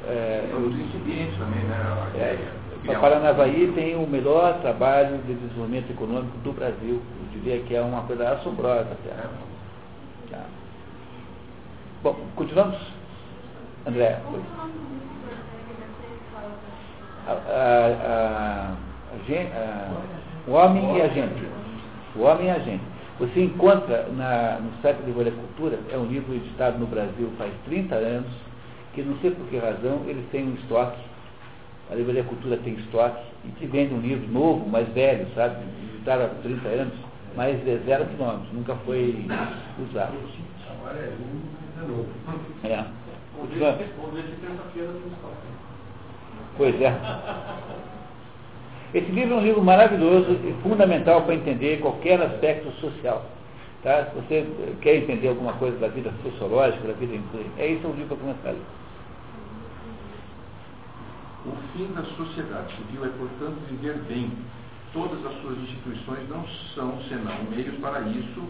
é, incipientes também, né? É. Criar um- Paranavaí tem o melhor trabalho de desenvolvimento econômico do Brasil. Eu diria que é uma coisa assombrosa até. Tá. Bom, continuamos? André. É? A, a, a, a gen- a- o homem e a gente. O homem e a gente. Você encontra na, no site de Cultura, é um livro editado no Brasil faz 30 anos, que não sei por que razão, eles têm um estoque, a Livraria Cultura tem estoque, e te vende um livro novo, mais velho, sabe, editado há 30 anos, mas é zero quilômetros, nunca foi usado. Novo. É. Terça-feira tem estoque. Pois é. Esse livro é um livro maravilhoso e fundamental para entender qualquer aspecto social. Tá? Se você quer entender alguma coisa da vida sociológica, da vida é esse é o livro para começar a. O fim da sociedade civil é, portanto, viver bem. Todas as suas instituições não são senão meios para isso,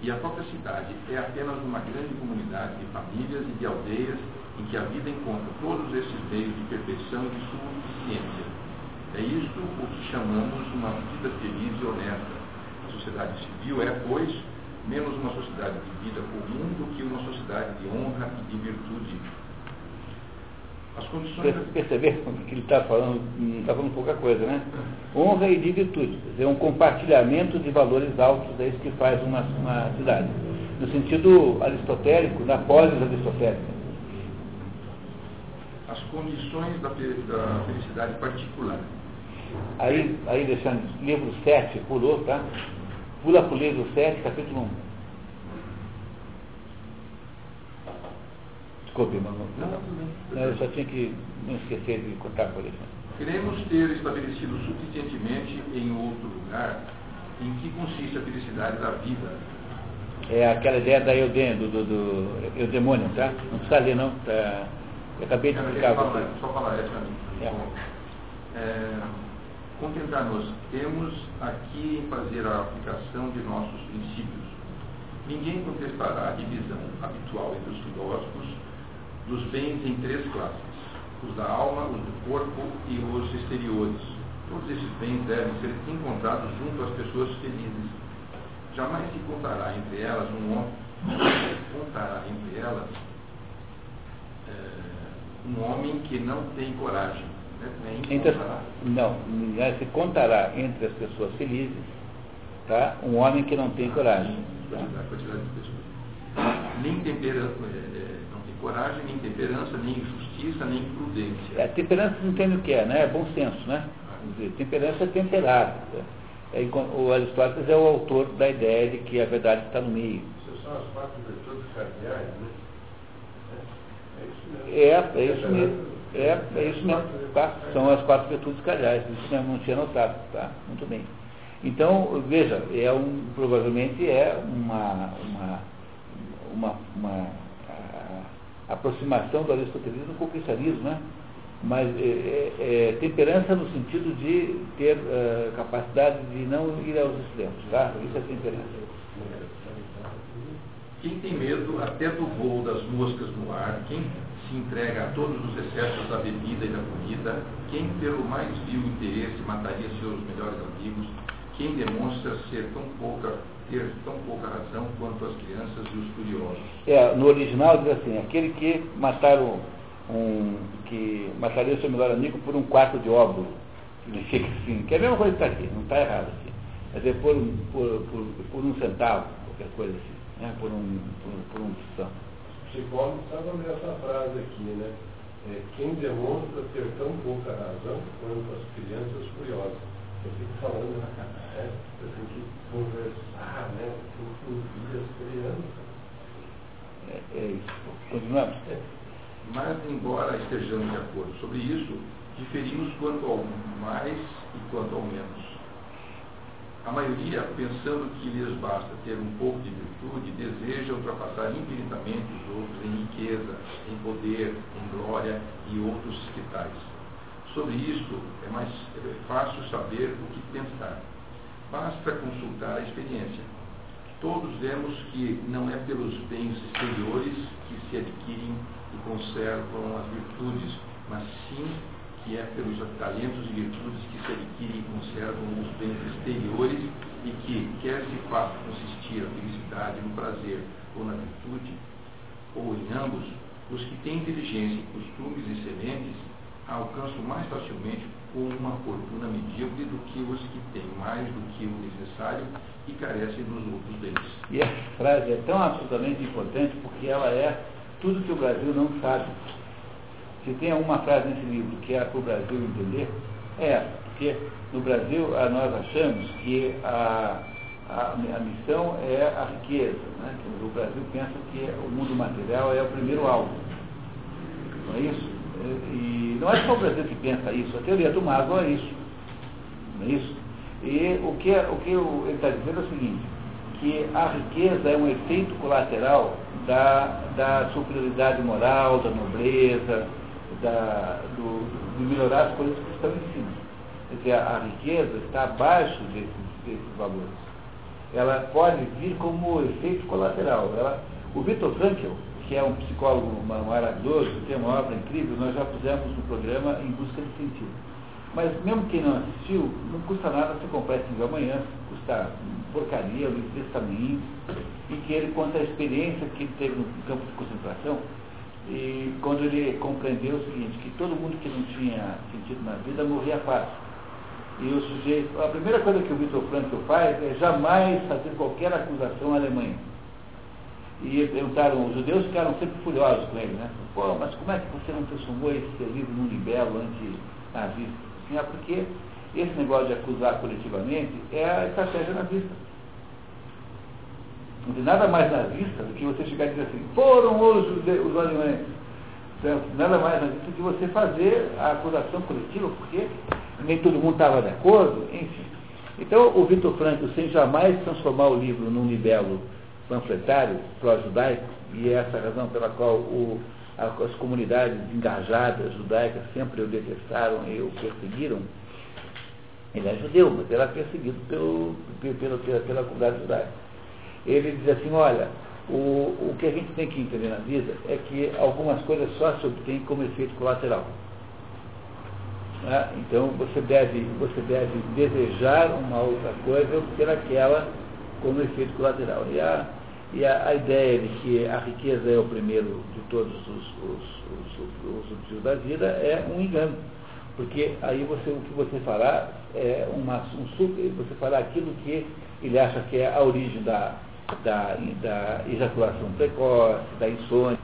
e a própria cidade é apenas uma grande comunidade de famílias e de aldeias em que a vida encontra todos esses meios de perfeição e de suficiência. É isto o que chamamos uma vida feliz e honesta. A sociedade civil é, pois, menos uma sociedade de vida comum do que uma sociedade de honra e de virtude. As condições Perceber que ele está falando, não está falando pouca coisa, né? Honra e de virtude. Dizer, um compartilhamento de valores altos, é isso que faz uma, uma cidade. No sentido aristotélico, na pós-aristotélica. as condições da, da felicidade particular. Aí, aí deixando, livro 7, pulou, tá? Pula para o livro 7, capítulo 1. Desculpe, mas não, não, não, eu só tinha que não esquecer de contar por isso. Queremos ter estabelecido suficientemente em outro lugar em que consiste a felicidade da vida. É aquela ideia da Eudem, do, do, do eudemônio, tá? Não precisa ler não, tá? Eu acabei de explicar só falar, mim. É. Bom, é, Contentar-nos temos aqui em fazer a aplicação de nossos princípios. Ninguém contestará a divisão habitual entre os filósofos dos bens em três classes: os da alma, os do corpo e os exteriores. Todos esses bens devem ser encontrados junto às pessoas felizes. Jamais se contará entre elas um homem, contará entre elas é, um homem que não tem coragem. Entre as- não, se contará entre as pessoas felizes, tá? Um homem que não tem coragem. Tá? Nem temperança, não tem coragem, nem temperança, nem justiça, nem prudência. É, temperança não tem o que é, né? É bom senso, né? Quer dizer, temperança é temperado. né? É, o Aristóteles é o autor da ideia de que a verdade está no meio. Essas são as quatro virtudes cardeais, né? É isso mesmo. É, é isso mesmo. É, é isso mesmo. Tá? São as quatro virtudes cardeais. Isso mesmo não tinha notado. Tá? Muito bem. Então, veja, é um, provavelmente é uma, uma, uma, uma a- aproximação do aristotelismo com o cristianismo, né? Mas é, é- é temperança no sentido de ter eh, capacidade de não ir aos extremos, tá? Isso é temperança. Quem tem medo até do voo das moscas no ar, quem se entrega a todos os excessos da bebida e da comida, quem pelo mais vil interesse mataria seus melhores amigos, quem demonstra ser tão pouca, ter tão pouca razão quanto as crianças e os curiosos. É, no original diz assim, aquele que um, que mataria seu melhor amigo por um quarto de óvulo. Ele fica assim, que é a mesma coisa que está aqui, não está errado assim. Quer dizer, por, por, por, por um centavo, qualquer coisa assim, né? por um por, por um tostão. Os psicólogos estavam nessa frase aqui, né? É, quem demonstra ter tão pouca razão quanto as crianças curiosas. Eu fico falando, né? Eu tenho que conversar, né? Que ouvir as crianças. É, é isso. Continuamos? Mas, embora estejamos de acordo sobre isso, diferimos quanto ao mais e quanto ao menos. A maioria, pensando que lhes basta ter um pouco de virtude, deseja ultrapassar infinitamente os outros em riqueza, em poder, em glória e outros que tais. Sobre isto é mais é fácil saber o que pensar. Basta consultar a experiência. Todos vemos que não é pelos bens exteriores que se adquirem e conservam as virtudes, mas sim que é pelos talentos e virtudes que se adquirem e conservam os bens exteriores e que, quer se faça consistir a felicidade no prazer ou na virtude, ou em ambos, os que têm inteligência, costumes e sementes alcançam mais facilmente com uma fortuna medíocre do que os que têm mais do que o necessário e carecem dos outros deles. E essa frase é tão absolutamente importante porque ela é tudo que o Brasil não sabe. Se tem uma frase nesse livro que é para o Brasil entender, é essa. Porque no Brasil nós achamos que a, a, a missão é a riqueza. Né? O Brasil pensa que o mundo material é o primeiro alvo. Não é isso? E não é só o Brasil que pensa isso, a teoria do mago é isso. Não é isso? E o que, o que ele está dizendo é o seguinte, que a riqueza é um efeito colateral da, da superioridade moral, da nobreza, da, do, de melhorar as coisas que estão em cima. Quer dizer, a, a riqueza está abaixo desses, desses valores. Ela pode vir como efeito colateral. Ela, o Victor Frankl, que é um psicólogo maravilhoso, tem uma obra incrível, nós já fizemos um programa em busca de sentido. Mas mesmo quem não assistiu, não custa nada você comprar esse livro amanhã, custa porcaria, o livro e que ele conta a experiência que ele teve no campo de concentração, e quando ele compreendeu o seguinte, que todo mundo que não tinha sentido na vida morria fácil. E o sujeito, a primeira coisa que o Vitor Frankl faz é jamais fazer qualquer acusação à Alemanha e perguntaram, os judeus ficaram sempre furiosos com ele, né? Pô, mas como é que você não transformou esse livro num libelo anti-nazista? Assim, é porque esse negócio de acusar coletivamente é a estratégia nazista. Não tem nada mais nazista do que você chegar e dizer assim, foram os, os alemães. Certo? Nada mais nazista do que você fazer a acusação coletiva, porque nem todo mundo estava de acordo, enfim. Então, o Vitor Franco, sem jamais transformar o livro num libelo panfletário pró-judaico, e é essa a razão pela qual o, as comunidades engajadas judaicas sempre o detestaram e o perseguiram. Ele é judeu, mas era perseguido pelo, pelo, pela, pela comunidade judaica. Ele diz assim, olha, o, o que a gente tem que entender na vida é que algumas coisas só se obtêm como efeito colateral. Né? Então você deve, você deve desejar uma outra coisa e obter aquela como efeito colateral. E a, e a, a, ideia de que a riqueza é o primeiro de todos os, os, os, os objetivos da vida é um engano. Porque aí você, o que você fará é uma, um você fará aquilo que ele acha que é a origem da, da, da ejaculação precoce, da insônia.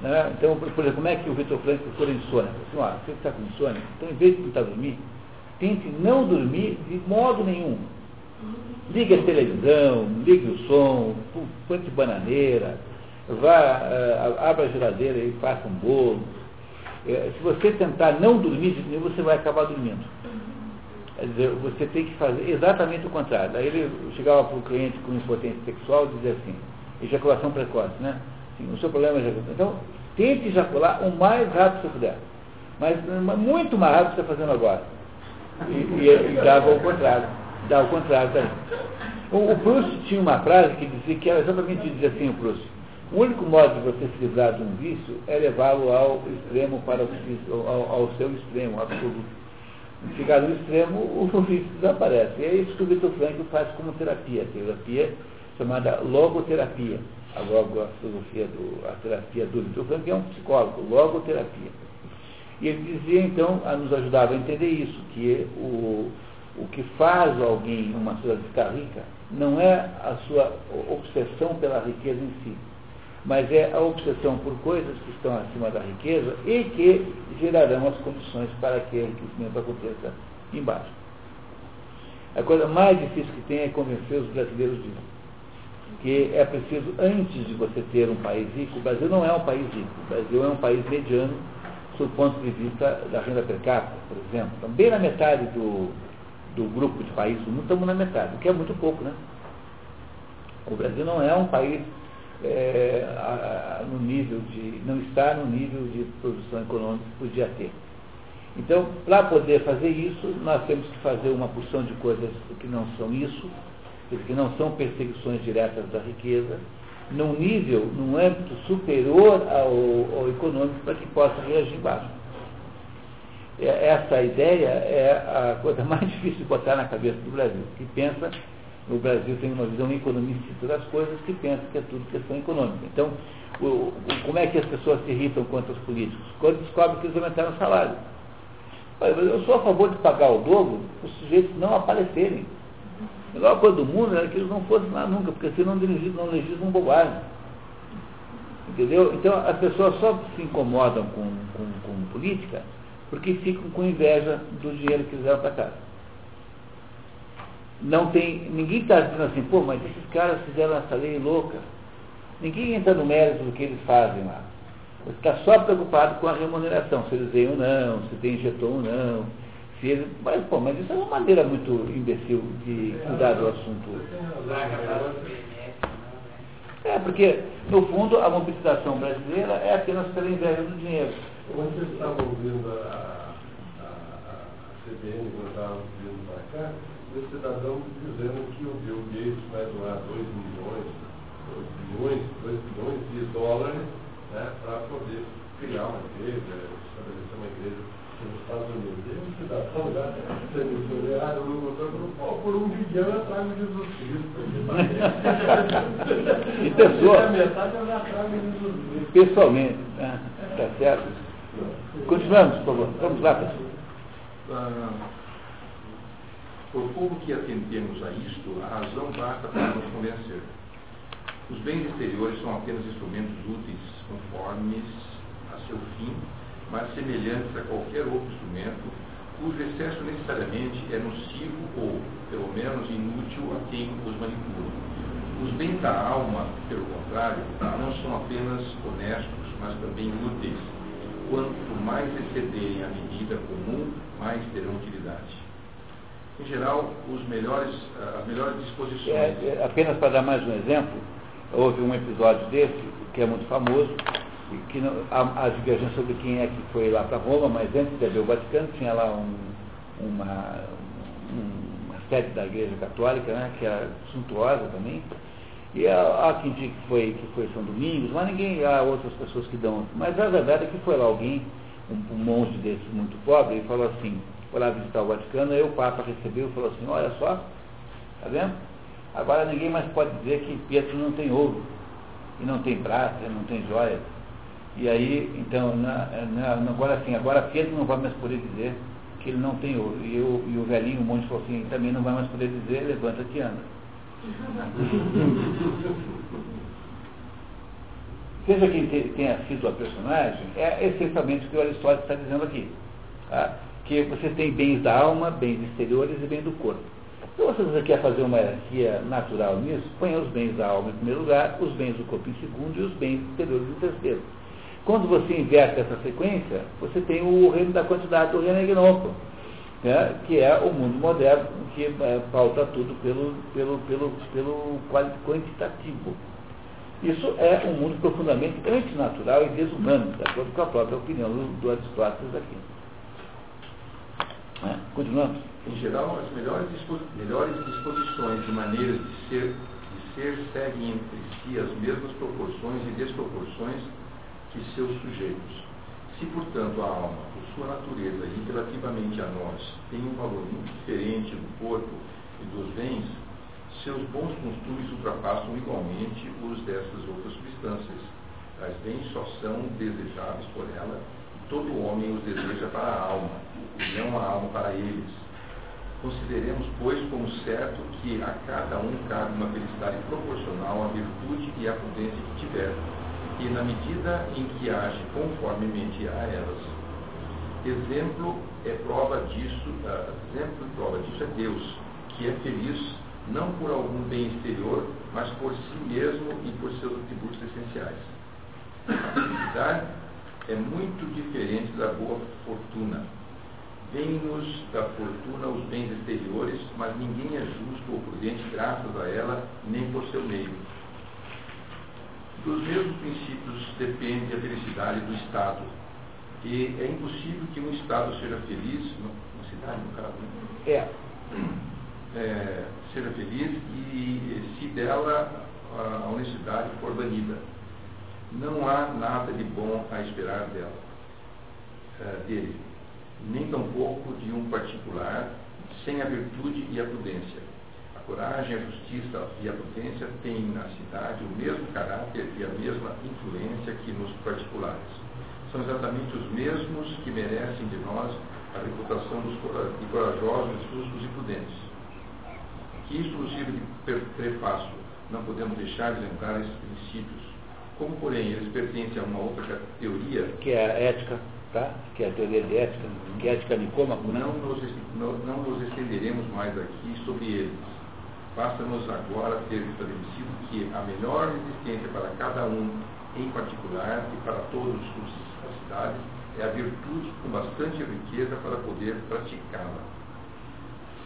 Né? Então, por exemplo, como é que o Vitor Franco for insônia? Assim, ó, você está com insônia, então em vez de tentar dormir, tente não dormir de modo nenhum. Ligue a televisão, ligue o som, põe bananeira, vá, uh, abra a geladeira e faça um bolo. Uh, se você tentar não dormir, você vai acabar dormindo. Quer dizer, você tem que fazer exatamente o contrário. Aí ele chegava para o cliente com impotência sexual e dizia assim, ejaculação precoce, né? Assim, o seu problema é ejaculação. Então, tente ejacular o mais rápido que você puder. Mas muito mais rápido que você está fazendo agora. E, e, e dava o contrário dá o contrário daí. O, o Proust tinha uma frase que dizia que era exatamente dizia assim o Proust. O único modo de você se livrar de um vício é levá-lo ao extremo para o, ao, ao seu extremo absoluto. Chegar no extremo, o vício desaparece. E é isso que o Vitor Frank faz como terapia, terapia chamada logoterapia. A, logo, a filosofia do, a terapia do Vitor Frank é um psicólogo, logoterapia. E ele dizia, então, a nos ajudava a entender isso, que o, o que faz alguém, uma sociedade ficar rica, não é a sua obsessão pela riqueza em si, mas é a obsessão por coisas que estão acima da riqueza e que gerarão as condições para que o enriquecimento aconteça embaixo. A coisa mais difícil que tem é convencer os brasileiros disso. Que é preciso, antes de você ter um país rico, o Brasil não é um país rico, o Brasil é um país mediano, sob o ponto de vista da renda per capita, por exemplo. Então, bem na metade do, do grupo de países do mundo, estamos na metade, o que é muito pouco, né? O Brasil não é um país é, a, a, no nível de, não está no nível de produção econômica que podia ter. Então, para poder fazer isso, nós temos que fazer uma porção de coisas que não são isso, que não são perseguições diretas da riqueza, num nível, num âmbito superior ao, ao econômico, para que possa reagir embaixo. é, essa ideia é a coisa mais difícil de botar na cabeça do Brasil, que pensa, o Brasil tem uma visão economicista das coisas, que pensa que é tudo questão econômica. Então, o, o, como é que as pessoas se irritam contra os políticos? Quando descobrem que eles aumentaram o salário. Eu sou a favor de pagar o dobro os sujeitos não aparecerem. A melhor coisa do mundo era que eles não fossem lá nunca, porque senão não legislam, não legislam bobagem. Entendeu? Então as pessoas só se incomodam com, com, com política porque ficam com inveja do dinheiro que eles levam para casa. Não tem, ninguém está dizendo assim, pô, mas esses caras fizeram essa lei louca. Ninguém entra no mérito do que eles fazem lá. Está só preocupado com a remuneração, se eles vêm ou não, se tem injetor ou não. Se eles, mas, pô, mas isso é uma maneira muito imbecil de cuidar do assunto. É, porque, no fundo, a mobilização brasileira é apenas pela inveja do dinheiro. Quando vocês estavam ouvindo a, a, a CBN, quando estavam vindo para cá, o cidadão dizendo que o Bill Gates vai doar 2 milhões, 2 bilhões, 2 bilhões de dólares né, para poder criar uma igreja, estabelecer uma igreja nos Estados Unidos. E um cidadão já sendo exonerado no governo falou, por um bilhão eu trago Jesus Cristo. e pessoa. A metade eu já trago Jesus Cristo. Pessoalmente, né? tá certo? Continuamos, por favor. Vamos lá, pessoal. Por pouco que atendemos a isto, a razão basta para nos convencer. Os bens exteriores são apenas instrumentos úteis, conformes a seu fim, mas semelhantes a qualquer outro instrumento, cujo excesso necessariamente é nocivo ou, pelo menos, inútil a quem os manipula. Os bens da alma, pelo contrário, não são apenas honestos, mas também úteis. Quanto mais excederem a medida comum, mais terão utilidade. Em geral, os melhores, as melhores disposições. É, é, apenas para dar mais um exemplo, houve um episódio desse, que é muito famoso, que não, há, há divergência sobre quem é que foi lá para Roma, mas antes de haver o Vaticano tinha lá um, uma, um, uma sede da Igreja Católica, né, que era suntuosa também, e há, há quem diga que foi, que foi São Domingos, mas ninguém, há outras pessoas que dão. Mas a verdade é que foi lá alguém, um, um monge desse muito pobre, e falou assim, foi lá visitar o Vaticano, aí o Papa recebeu e falou assim, olha só, tá vendo? Agora ninguém mais pode dizer que Pietro não tem ouro, e não tem prata, não tem joia. E aí, então, na, na, agora sim, agora Pedro não vai mais poder dizer que ele não tem ouro. E, eu, e o velhinho, o monte falou assim, também não vai mais poder dizer, levanta-te e anda. Seja quem tenha sido a personagem, é essencialmente o que o Aristóteles está dizendo aqui. Tá? Que você tem bens da alma, bens exteriores e bens do corpo. Se você quer fazer uma hierarquia natural nisso, ponha os bens da alma em primeiro lugar, os bens do corpo em segundo e os bens exteriores em terceiro. Quando você inverte essa sequência, você tem o reino da quantidade, o reino egnômico, né, que é o mundo moderno, que é, pauta tudo pelo, pelo, pelo, pelo quantitativo. Isso é um mundo profundamente antinatural e desumano, de acordo com a própria opinião do, do Aristóteles aqui. Né? Em geral, as melhores, melhores disposições e maneiras de ser, de ser seguem entre si as mesmas proporções e desproporções que seus sujeitos. Se, portanto, a alma, por sua natureza e relativamente a nós, tem um valor muito diferente do corpo e dos bens, seus bons costumes ultrapassam igualmente os dessas outras substâncias. Tais bens só são desejáveis por ela, e todo homem os deseja para a alma, não a alma para eles Consideremos, pois, como certo que a cada um cabe uma felicidade proporcional à virtude e à prudência que tiver, e na medida em que age conformemente a elas. Exemplo é prova disso, uh, exemplo e prova disso é Deus, que é feliz não por algum bem exterior, mas por si mesmo e por seus atributos essenciais. A felicidade é muito diferente da boa fortuna Vem-nos da fortuna os bens exteriores, mas ninguém é justo ou prudente graças a ela, nem por seu meio. Dos mesmos princípios depende a felicidade do Estado. E é impossível que um Estado seja feliz, uma cidade no caso, né? é. é. seja feliz e se dela a honestidade for banida. Não há nada de bom a esperar dela, é, dele nem tampouco de um particular, sem a virtude e a prudência. A coragem, a justiça e a prudência têm na cidade o mesmo caráter e a mesma influência que nos particulares. São exatamente os mesmos que merecem de nós a reputação dos de corajosos, justos e prudentes. Que isso nos sirva de prefácio, não podemos deixar de lembrar esses princípios. Como, porém, eles pertencem a uma outra teoria. Que é a ética, tá? Que é a teoria de ética, que é ética nicômaco? Não nos, não, não nos estenderemos mais aqui sobre eles. Basta-nos agora ter estabelecido que a melhor existência para cada um em particular e para todos os cidades é a virtude com bastante riqueza para poder praticá-la.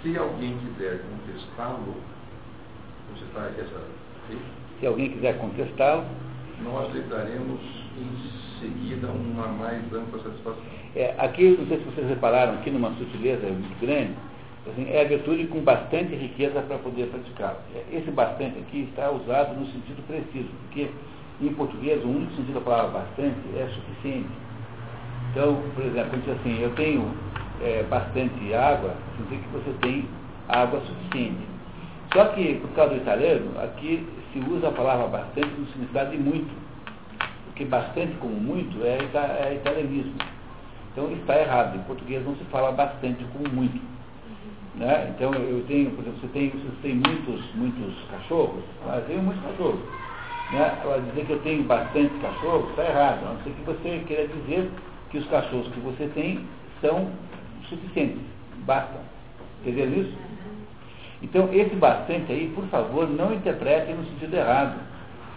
Se alguém quiser contestá-lo, contestar essa se alguém quiser contestá-lo, nós lhe daremos em seguida uma mais ampla satisfação. É, aqui, não sei se vocês repararam, aqui numa sutileza muito grande, assim, é a virtude com bastante riqueza para poder praticá-la. Esse bastante aqui está usado no sentido preciso, porque em português o único sentido da palavra bastante é suficiente. Então, por exemplo, quando diz assim, eu tenho é, bastante água, significa que você tem água suficiente. Só que, por causa do italiano, aqui se usa a palavra bastante no significado de muito. Porque bastante como muito é, é italianismo. Então está errado. Em português não se fala bastante como muito. Né? Então eu tenho, por exemplo, você tem, você tem muitos, muitos cachorros, mas eu tenho muitos cachorros. Né? Agora dizer que eu tenho bastante cachorros está errado, a não ser que você queira dizer que os cachorros que você tem são suficientes, bastam. Entendeu isso? Então, esse bastante aí, por favor, não interpretem no sentido errado,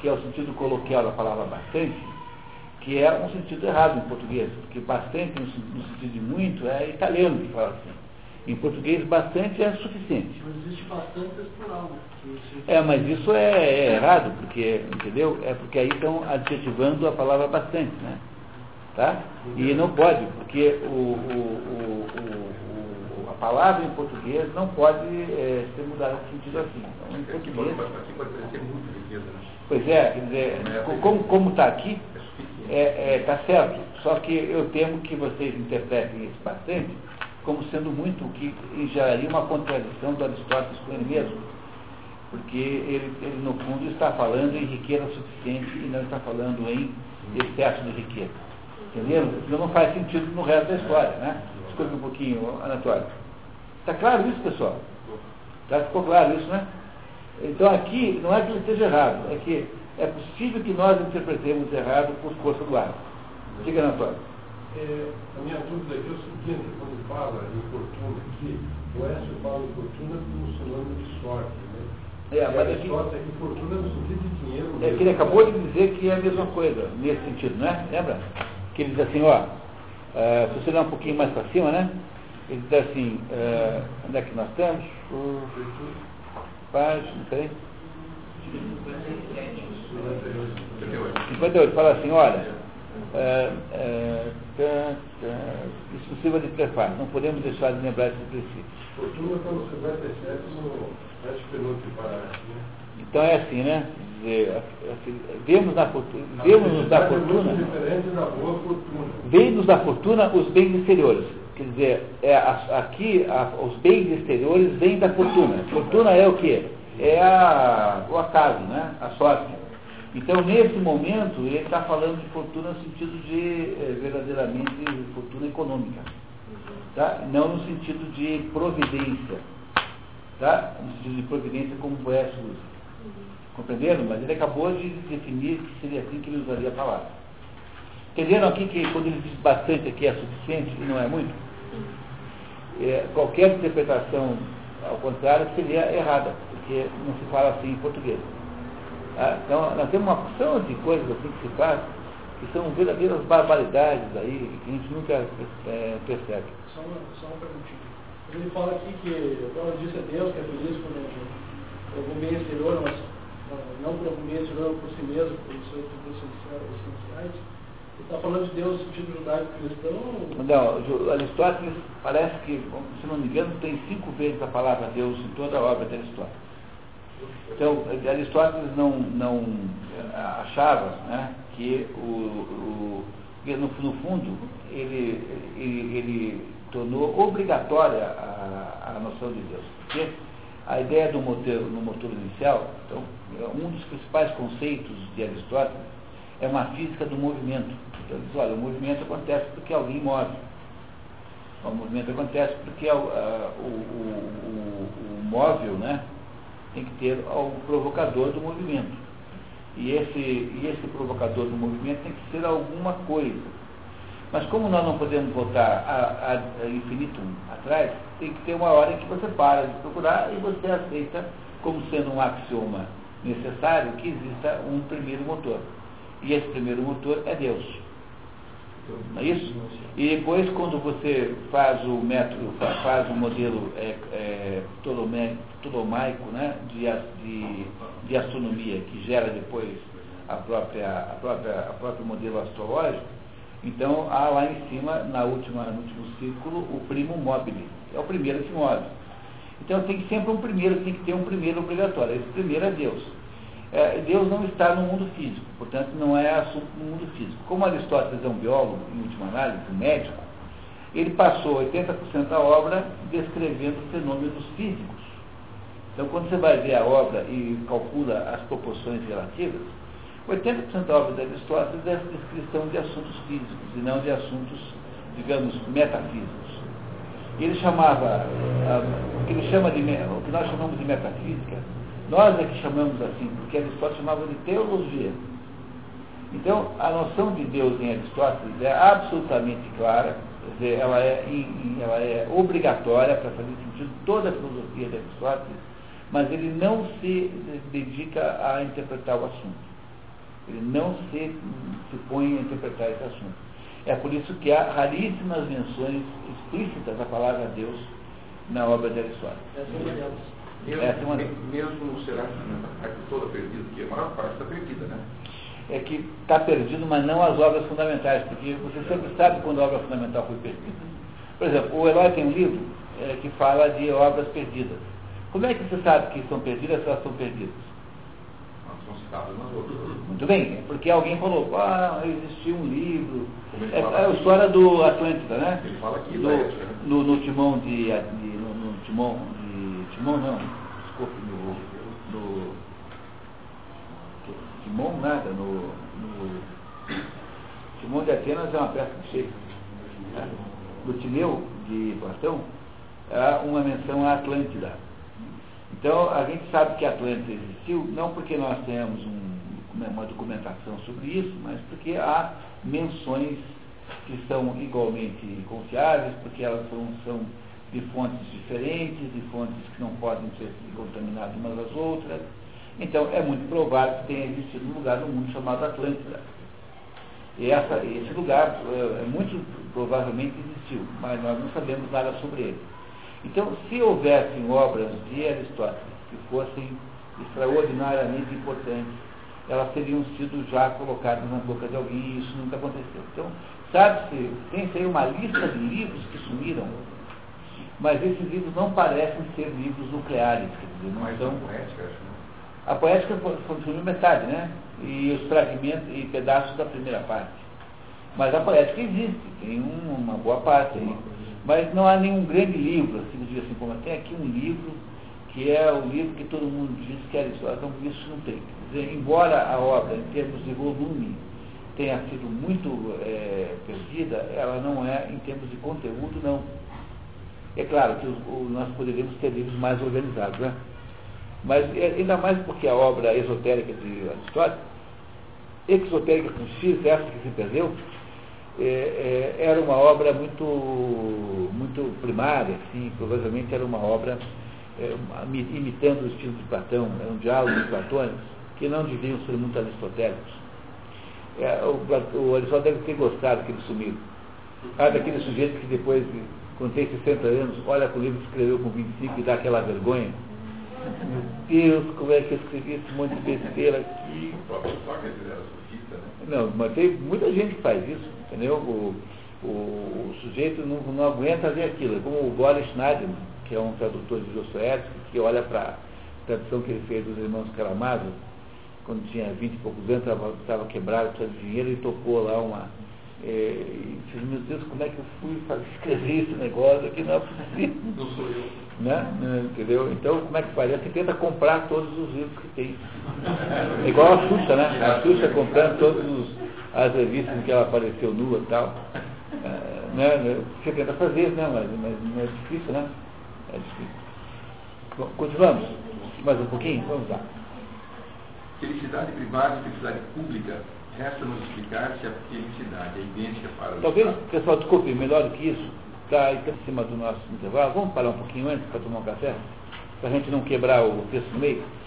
que é o sentido coloquial da palavra bastante, que é um sentido errado em português, porque bastante, no sentido de muito, é italiano que fala assim. Em português, bastante é suficiente. Mas existe bastante plural, né? É, mas isso é, é, errado, porque, entendeu? É porque aí estão adjetivando a palavra bastante, né? Tá? E não pode, porque o, o, o palavra em português não pode é, ser mudada no sentido assim. Então, em português. Aqui pode parecer muito riqueza, né? Pois é, quer dizer, é como está aqui, é, é, tá certo. Só que eu temo que vocês interpretem esse bastante como sendo muito o que geraria uma contradição do Aristóteles com ele mesmo. Porque ele, ele, no fundo, está falando em riqueza suficiente e não está falando em excesso de riqueza. Entendeu? Isso não faz sentido no resto da história, né? Escuta um pouquinho, Anatório. Está claro isso, pessoal? Já ficou claro isso, né? Então aqui não é que ele esteja errado, é que é possível que nós interpretemos errado por força do ar. Diga, Antônio. É, a minha dúvida aqui é o seguinte, quando fala em fortuna aqui, o Écio fala em fortuna como sinônimo de sorte, né? É, mas aqui, sorte é que fortuna no sentido de dinheiro. É que ele acabou de dizer que é a mesma coisa, nesse sentido, né? Lembra? Que ele diz assim, ó, uh, se você dar um pouquinho mais para cima, né? Ele diz assim, uh, onde é que nós estamos? Página, peraí. 58. Fala assim, olha, tá, tá, isso sirva de prefácio, não podemos deixar de lembrar esse princípio. Fortuna está no 57 no penúltimo parágrafo, né? Então é assim, né? Assim, vemos na fortuna, vemos da fortuna, vem-nos da fortuna os bens exteriores. Quer dizer, é, aqui a, os bens exteriores vêm da fortuna. Fortuna é o que? É a, o acaso, né? a sorte. Então, nesse momento, ele está falando de fortuna no sentido de é, verdadeiramente fortuna econômica. Tá? Não no sentido de providência. Tá? No sentido de providência como o Boés usa. Compreenderam? Mas ele acabou de definir que seria assim que ele usaria a palavra. Entenderam aqui que quando ele diz bastante aqui é suficiente e não é muito? é, qualquer interpretação ao contrário seria errada, porque não se fala assim em português. Ah, então, nós temos uma porção de coisas assim que se faz, que são verdadeiras barbaridades aí, que a gente nunca é, percebe. Só uma, só uma perguntinha. Ele fala aqui que, como disse a Deus, que é feliz por, algum bem exterior, mas não por algum bem exterior por si mesmo, por seus essenciais está falando de Deus no sentido judaico-cristão? Não, Aristóteles parece que, se não me engano, tem cinco vezes a palavra Deus em toda a obra de Aristóteles. Então, Aristóteles não, não achava né, que o, o no, no, fundo ele, ele, ele tornou obrigatória a, a noção de Deus. Porque a ideia do motor, no motor inicial, então, um dos principais conceitos de Aristóteles é uma física do movimento. Então ele diz, olha, o movimento acontece porque alguém move. O movimento acontece porque o, o, o, o móvel né, tem que ter o provocador do movimento. E esse, e esse provocador do movimento tem que ser alguma coisa. Mas como nós não podemos voltar a, a, a infinito atrás, tem que ter uma hora em que você para de procurar e você aceita como sendo um axioma necessário que exista um primeiro motor. E esse primeiro motor é Deus. Não é isso? E depois, quando você faz o método, faz o modelo é, é, né, de, de, de, astronomia, que gera depois a própria, a própria, a próprio modelo astrológico, então há lá em cima, na última, no último círculo, o primo mobile. É o primeiro que move. Então tem sempre um primeiro, tem que ter um primeiro obrigatório. Esse primeiro é Deus. É, Deus não está no mundo físico, portanto não é assunto no mundo físico. Como Aristóteles é um biólogo, em última análise, um médico, ele passou 80% da obra descrevendo fenômenos físicos. Então quando você vai ver a obra e calcula as proporções relativas, 80% da obra de Aristóteles é descrição de assuntos físicos e não de assuntos, digamos, metafísicos. Ele chamava, o que ele chama de, o que nós chamamos de metafísica, nós é que chamamos assim, porque Aristóteles chamava de teologia. Então, a noção de Deus em Aristóteles é absolutamente clara, quer dizer, ela é, ela é obrigatória para fazer sentido toda a filosofia de Aristóteles, mas ele não se dedica a interpretar o assunto. Ele não se, se põe a interpretar esse assunto. É por isso que há raríssimas menções explícitas da palavra Deus na obra de Aristóteles. Mesmo, Essa é uma... mesmo será a parte toda perdida, porque a maior parte está perdida, né? É que está perdido, mas não as obras fundamentais, porque você sempre sabe quando a obra fundamental foi perdida. Por exemplo, o Eloy tem um livro é, que fala de obras perdidas. Como é que você sabe que são perdidas se elas são perdidas? São citadas nas outras. Muito bem, é porque alguém falou, ah, existiu um livro. É, é, a história do Atlântida, né? Ele fala aqui, no, né? no, no timão de, de no, no timão Timão não, desculpe, no, no, Timão nada, no, no Timão de Atenas é uma peça de Shakespeare. Né? No Timeu de Platão, há uma menção à Atlântida. Então, a gente sabe que Atlântida existiu, não porque nós tenhamos um, uma documentação sobre isso, mas porque há menções que são igualmente confiáveis, porque elas são, são de fontes diferentes, de fontes que não podem ser contaminadas umas às outras. Então, é muito provável que tenha existido um lugar no mundo chamado Atlântida. E essa, esse lugar é, muito provavelmente existiu, mas nós não sabemos nada sobre ele. Então, se houvessem obras de Aristóteles que fossem extraordinariamente importantes, elas teriam sido já colocadas na boca de alguém e isso nunca aconteceu. Então, sabe-se, tem aí uma lista de livros que sumiram mas esses livros não parecem ser livros nucleares, quer dizer, não Mas são. Poética, acho, né? A poética foi metade, né? E os fragmentos e pedaços da primeira parte. Mas a poética existe, tem um, uma boa parte aí. Mas não há nenhum grande livro, assim, digo assim, como tem aqui um livro que é o livro que todo mundo diz que era história, então isso não tem. Quer dizer, embora a obra, em termos de volume, tenha sido muito é, perdida, ela não é, em termos de conteúdo, não. É claro que nós poderíamos ter livros mais organizados, né? Mas é, ainda mais porque a obra esotérica de Aristóteles, exotérica com X, essa que se perdeu, é, é, era uma obra muito, muito primária, assim, provavelmente era uma obra é, imitando o estilo de Platão, eram diálogos platônicos que não deviam ser muito aristotélicos. É, o, o Aristóteles deve ter gostado que sumiu. Ah, daquele sujeito que depois quando tem 60 anos, olha para o livro que escreveu com 25 e dá aquela vergonha. Meu Deus, como é que eu escrevi esse monte de besteira aqui? O próprio Sócrates era sofista, né? Não, mas tem muita gente que faz isso, entendeu? O, o, o sujeito não, não aguenta ver aquilo. É como o Boris Schneiderman, que é um tradutor de Dostoiévski, que olha para a tradução que ele fez dos Irmãos Karamazov, quando tinha 20 e poucos anos, estava quebrado, precisava de dinheiro, e topou lá uma, É, e disse, meu Deus, como é que eu fui fazer, escrever esse negócio aqui? Não é possível. Não sou eu. Né? Né? Entendeu? Então, como é que faz? Você tenta comprar todos os livros que tem. É igual a Xuxa, né? A Xuxa comprando todas as revistas em que ela apareceu nua e tal. É, né? Você tenta fazer, né? mas, mas não é difícil, né? É difícil. Bom, continuamos? Mais um pouquinho? Vamos lá. Felicidade privada e felicidade pública, resta-nos explicar se a felicidade é idêntica para os Talvez, Estados. pessoal, desculpe, melhor do que isso, está em cima do nosso intervalo. Vamos parar um pouquinho antes para tomar um café? Para a gente não quebrar o texto no meio?